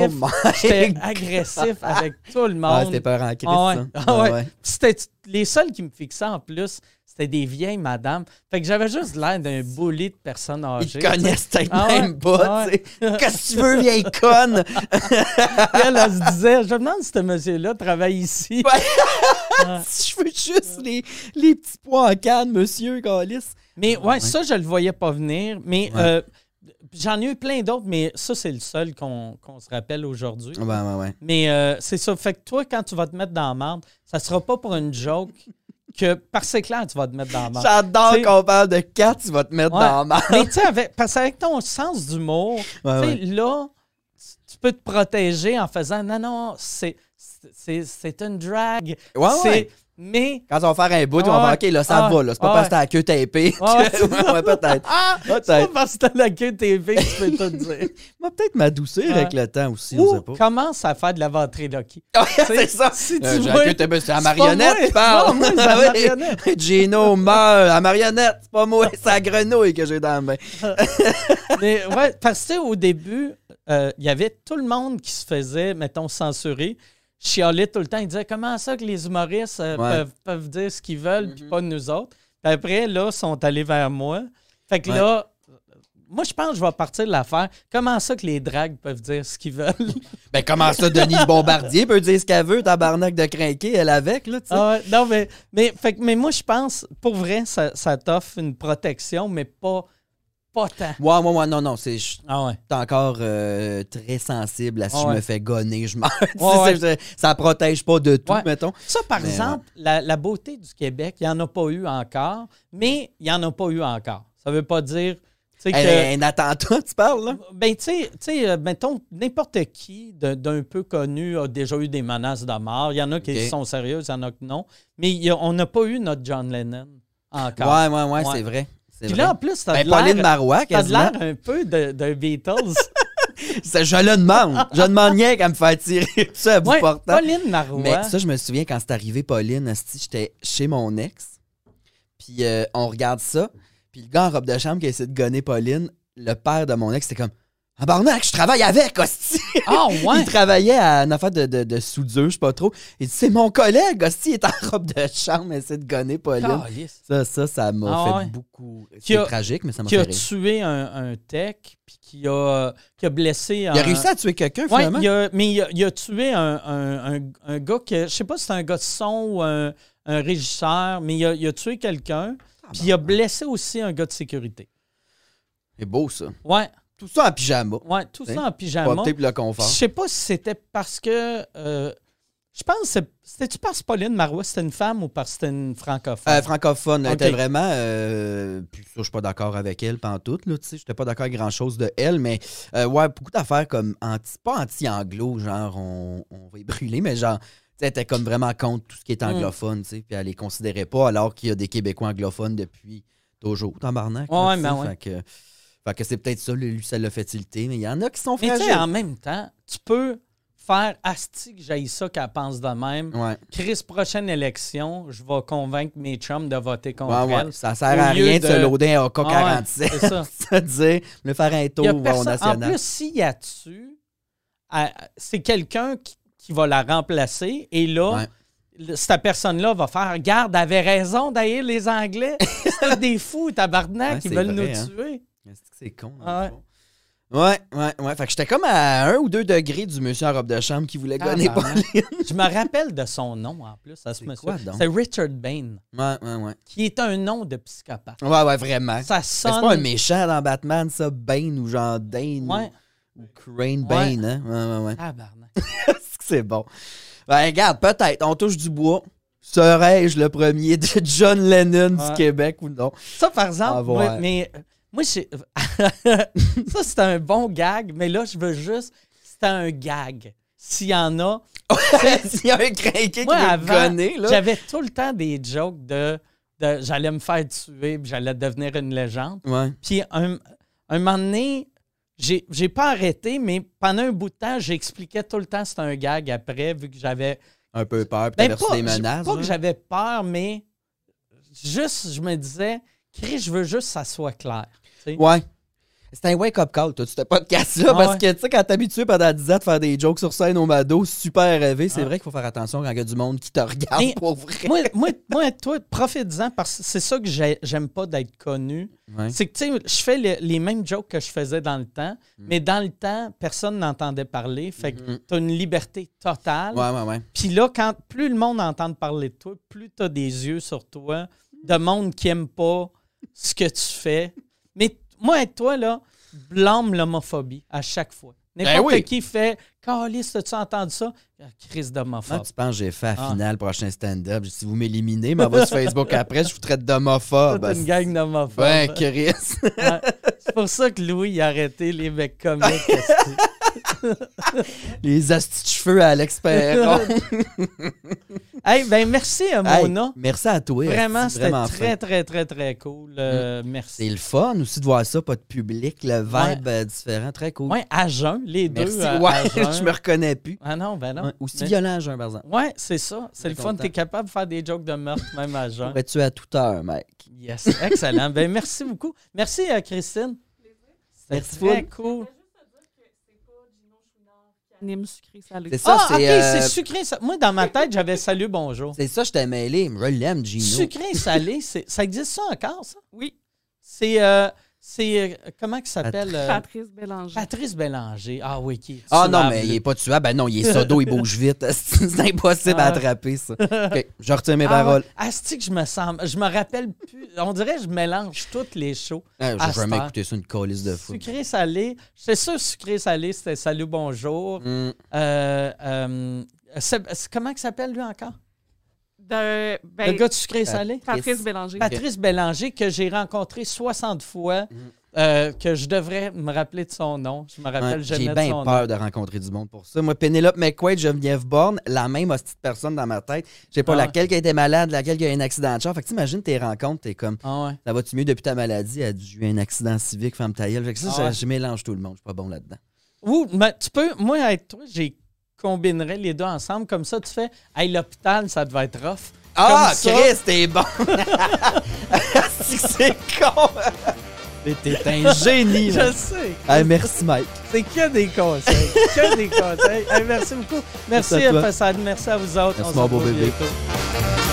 j'étais agressif avec tout le Ah, monde. c'était peur en Christ, Ah ouais. ça. Ah ouais. ouais. Puis c'était les seuls qui me fixaient en plus, c'était des vieilles madames. Fait que j'avais juste l'air d'un bully de personnes Ils âgées. te connaissent peut-être Ah ouais. même pas, Ah tu sais. Qu'est-ce que tu veux, vieille conne? elle, elle se disait, je me demande si ce monsieur-là travaille ici. je veux juste les, les petits pois en canne, monsieur Galis. Mais ouais, ça, je le voyais pas venir. Mais Ouais. euh, j'en ai eu plein d'autres, mais ça, c'est le seul qu'on qu'on se rappelle aujourd'hui. Ouais, ouais, ouais. Mais euh, c'est ça. Fait que toi, quand tu vas te mettre dans la merde, ça sera pas pour une joke que, par c'est clair, tu vas te mettre dans la merde. J'adore qu'on parle de quatre, tu vas te mettre Ouais. dans la marde. Mais tu sais, avec, parce qu'avec ton sens d'humour, Ouais, tu sais, là, tu peux te protéger en faisant non, non, c'est. c'est une drag. Ouais, ouais. Mais. Quand on va faire un bout, Ouais, on va. OK, là, ça Ouais, va, là. C'est pas ouais. parce que t'as la queue tapée. Ouais, ouais, peut-être. Ah! C'est pas parce que t'as la queue TV que tu peux tout dire. Va peut-être m'adoucir Ouais. avec le temps aussi, Ou pas. commence à faire de la ventriloquie. C'est ça. Si tu Euh, j'ai vois- la queue tapée, c'est la marionnette qui parle. moi, c'est la marionnette. Gino meurt. La marionnette, c'est pas moi, c'est la grenouille que j'ai dans la main. Mais ouais, parce que tu sais, au début, euh, il y avait tout le monde qui se faisait, mettons, censurer. Chialait tout le temps. Il disait comment ça que les humoristes euh, Ouais. peuvent, peuvent dire ce qu'ils veulent, puis Mhm. pas nous autres? Puis après, là, ils sont allés vers moi. Fait que Ouais. là, moi, je pense que je vais partir de l'affaire. Comment ça que les drags peuvent dire ce qu'ils veulent? Ben, comment ça, Denise Bombardier peut dire ce qu'elle veut, tabarnak de crinquer, elle avec, là, tu sais? Ah ouais, non, mais, mais, fait, que- mais moi, je pense, pour vrai, ça, ça t'offre une protection, mais pas, pas tant. Ouais, ouais, ouais, non, non, c'est. je suis Ah ouais. encore euh, très sensible à si Ah je me fais gonner, je meurs. Ouais, c'est- Ça protège pas de tout, mettons. Ça, par Mais, exemple, la, la beauté du Québec, il n'y en a pas eu encore, mais il n'y en a pas eu encore. Ça veut pas dire. que, Un, attentat, tu parles, là? ben, tu sais- euh, mettons, n'importe qui d'un peu connu a déjà eu des menaces de mort. Il y en a qui sont sérieuses, il y en a qui non. Mais a- on n'a pas eu notre John Lennon encore. Ouais, ouais, Ouais. c'est vrai. Puis là, en plus, t'as Ben, de Pauline Marois, t'as de l'air un peu de, de Beatles. Je le demande. Je demande rien qu'à me faire tirer ça à bout ouais, portant. Pauline Marois. Mais ça, je me souviens quand c'est arrivé, Pauline, j'étais chez mon ex. Puis euh, on regarde ça. Puis le gars en robe de chambre qui a essayé de gonner Pauline, le père de mon ex, c'était comme Ah, barnac, je travaille avec, hostie. Ah, Il ouais. travaillait à une affaire de, de, de soudure, je sais pas trop. Il dit C'est mon collègue, hostie, il est en robe de chambre, il essaie de gonner Pauline. Calisse. Ça, ça, ça m'a Ah fait ouais. beaucoup. Qui C'est a- tragique, mais ça m'a Qui fait a rire. tué un, un tech, puis qui a, qui a blessé Il a un- réussi à tuer quelqu'un, Ouais, finalement? il a- mais il a, il a tué un, un- un- un gars que. Je sais pas si c'est un gars de son ou un, un régisseur, mais il a, il a tué quelqu'un. Puis il a blessé aussi un gars de sécurité. C'est beau, ça. Ouais, Tout ça en pyjama. ouais, tout Hein? ça en Pas pyjama. pour le Je confort. sais pas si c'était parce que. euh, je pense que c'est- c'était-tu parce que Pauline Marois, c'était une femme ou parce que c'était une francophone? Euh, francophone, elle était vraiment. Euh, puis ça, je suis pas d'accord avec elle, pantoute, là, tu sais. J'étais pas d'accord avec grand-chose de elle, mais euh, ouais, beaucoup d'affaires comme anti, pas anti-anglo, genre on, on va y brûler, mais genre, elle était comme vraiment contre tout ce qui est Mm. anglophone, tu sais. Puis elle les considérait pas, alors qu'il y a des Québécois anglophones depuis toujours, tabarnak. là, Ouais, tu ben ouais. Fait que, fait que c'est peut-être ça, lui, ça l'a fait tilter, mais il y en a qui sont mais tu sais, fragiles. en même temps, tu peux faire Asti que j'aille ça qu'elle pense de même. Ouais, Chris, prochaine élection, je vais convaincre mes chums de voter contre ouais, ouais. elle. Ça sert à rien de, se de- loader un Ah ouais, AK-47. c'est ça. se dire, me faire un tour au national. En plus, s'il y a dessus, c'est quelqu'un qui, qui va la remplacer et là, le- cette personne-là va faire Garde, avait raison d'ailleurs les Anglais. C'est des fous, tabarnak, Ouais, qui veulent vrai, nous hein. tuer. Est-ce que c'est con? dans Ah le ouais. fond? Ouais, ouais, ouais. Fait que j'étais comme à un ou deux degrés du monsieur en robe de chambre qui voulait Tabarnak. Pauline. Je me rappelle de son nom en plus à ce C'est monsieur. C'est Richard Bain, Ouais, ouais, ouais. qui est un nom de psychopathe. Ouais, ouais, vraiment. Ça C'est sonne. pas un méchant dans Batman, ça, Bane ou genre Dane Ouais. ou, ou Crane Bane, hein? Ouais, ouais, ouais. Que c'est bon? Ben, regarde, peut-être, on touche du bois. Serais-je le premier de John Lennon Ouais. du Québec ou non? Ça, par exemple, mais moi, j'ai- ça, c'est un bon gag, mais là, je veux juste. C'est un gag. S'il y en a. S'il y a un craqué qui Moi, veut avant, te gonner, là. j'avais tout le temps des jokes de, de j'allais me faire tuer, puis j'allais devenir une légende. Ouais. Puis un, un moment donné, j'ai j'ai pas arrêté, mais pendant un bout de temps, j'expliquais tout le temps que c'était un gag après, vu que j'avais. Un peu peur, puis Ben, t'avais reçu des menaces. pas que là. j'avais peur, mais juste, je me disais, Chris, je veux juste que ça soit clair. Tu. Ouais. C'est un wake-up call, toi, ce podcast-là, Ah parce ouais. que, tu sais, quand t'es habitué pendant 10 ans de faire des jokes sur scène au Mado, super rêvé, c'est Ah. vrai qu'il faut faire attention quand il y a du monde qui te regarde pour vrai. moi, moi, moi, toi, profite-en parce que c'est ça que j'ai- j'aime pas d'être connu. Ouais. C'est que, tu sais, je fais le- les mêmes jokes que je faisais dans le temps, Mm. mais dans le temps, personne n'entendait parler. Fait que Mhm. t'as une liberté totale. Ouais, ouais, ouais. Puis là, quand plus le monde entend parler de toi, plus t'as des yeux sur toi, de monde qui aime pas ce que tu fais. Mais moi et toi, là, blâme l'homophobie à chaque fois. N'importe Ben oui. qui fait Calice, as-tu entendu ça? Ah, Crise d'homophobe. tu penses que j'ai fait à Ah. finale prochain stand-up, si vous m'éliminez, m'envoie sur Facebook après, je vous traite d'homophobe. C'est une gang d'homophobes. Ben, Chris. Ouais. C'est pour ça que Louis il a arrêté les mecs comiques. Les astis de cheveux à Alex Perron. Hey, ben merci, euh, Hey, Mona. merci à toi. Vraiment, c'était très, très, très, très cool. Euh, C'est merci. le fun aussi de voir ça, pas de public, le vibe euh, différent, très cool. Ouais, à jeun, les deux. merci. à- à ouais, jeun. je me reconnais plus. Ah non, ben non. Ouais, aussi Mais- violent à jeun, par exemple. Ouais, c'est ça. C'est le fun. content. T'es capable de faire des jokes de meurtre même à jeun. Pourrais-tu à toute heure, mec? Yes, excellent. ben merci beaucoup. Merci, euh, Christine. C'était Merci très cool. Sucré salé. C'est ça, ah, ok, c'est. euh, c'est sucré. Moi, dans ma tête, j'avais salut, bonjour. c'est ça, je t'ai mêlé. Je l'aime, Gino. Sucré salé, c'est- ça existe ça encore, ça? Oui, C'est. euh, c'est euh, comment qu'il s'appelle? euh, Patrice Bélanger. Patrice Bélanger. Ah oui, qui est Ah non, mais il est pas tuable. Ben non, il est sodo, il bouge vite. C'est impossible à Ah. attraper, ça. OK, je retire mes Ah, paroles. Asti que je me sens. Je me rappelle plus. On dirait que je mélange toutes les shows. Ah, je vais jamais écouter ça, une colisse de fou. Sucré salé. C'est sûr, sucré salé, c'était salut, bonjour. Hmm. Euh, euh, comment il s'appelle lui encore? De, ben, Le gars de sucré salé? Patrice Bélanger. Patrice Bélanger, que j'ai rencontré 60 fois, euh, que je devrais me rappeler de son nom. Je me rappelle J'ai jamais de bien son peur de rencontrer du monde pour ça. Moi, Penelope McQuaid, Geneviève Bourne, la même hostie de personne dans ma tête. Je sais pas Ah laquelle qui a été malade, laquelle qui a eu un accident de char. Fait que t'imagines tes rencontres, t'es comme, Ah ouais. ça va-tu mieux depuis ta maladie? Elle a dû eu un accident civique, femme ta gueule. Fait que ça, Ah je mélange tout le monde. Je suis pas bon là-dedans. Ou, mais tu peux, moi, avec toi, j'ai combinerais les deux ensemble. Comme ça, tu fais, hey, l'hôpital, ça devait être rough. Ah, ça- Chris, t'es bon! C'est con! T'es un génie, là. Je sais. Merci, Mike. C'est que des conseils. que des conseils. Hey, merci beaucoup. Merci, Merci à. Merci à vous autres. Merci, On se beau bébé. bientôt.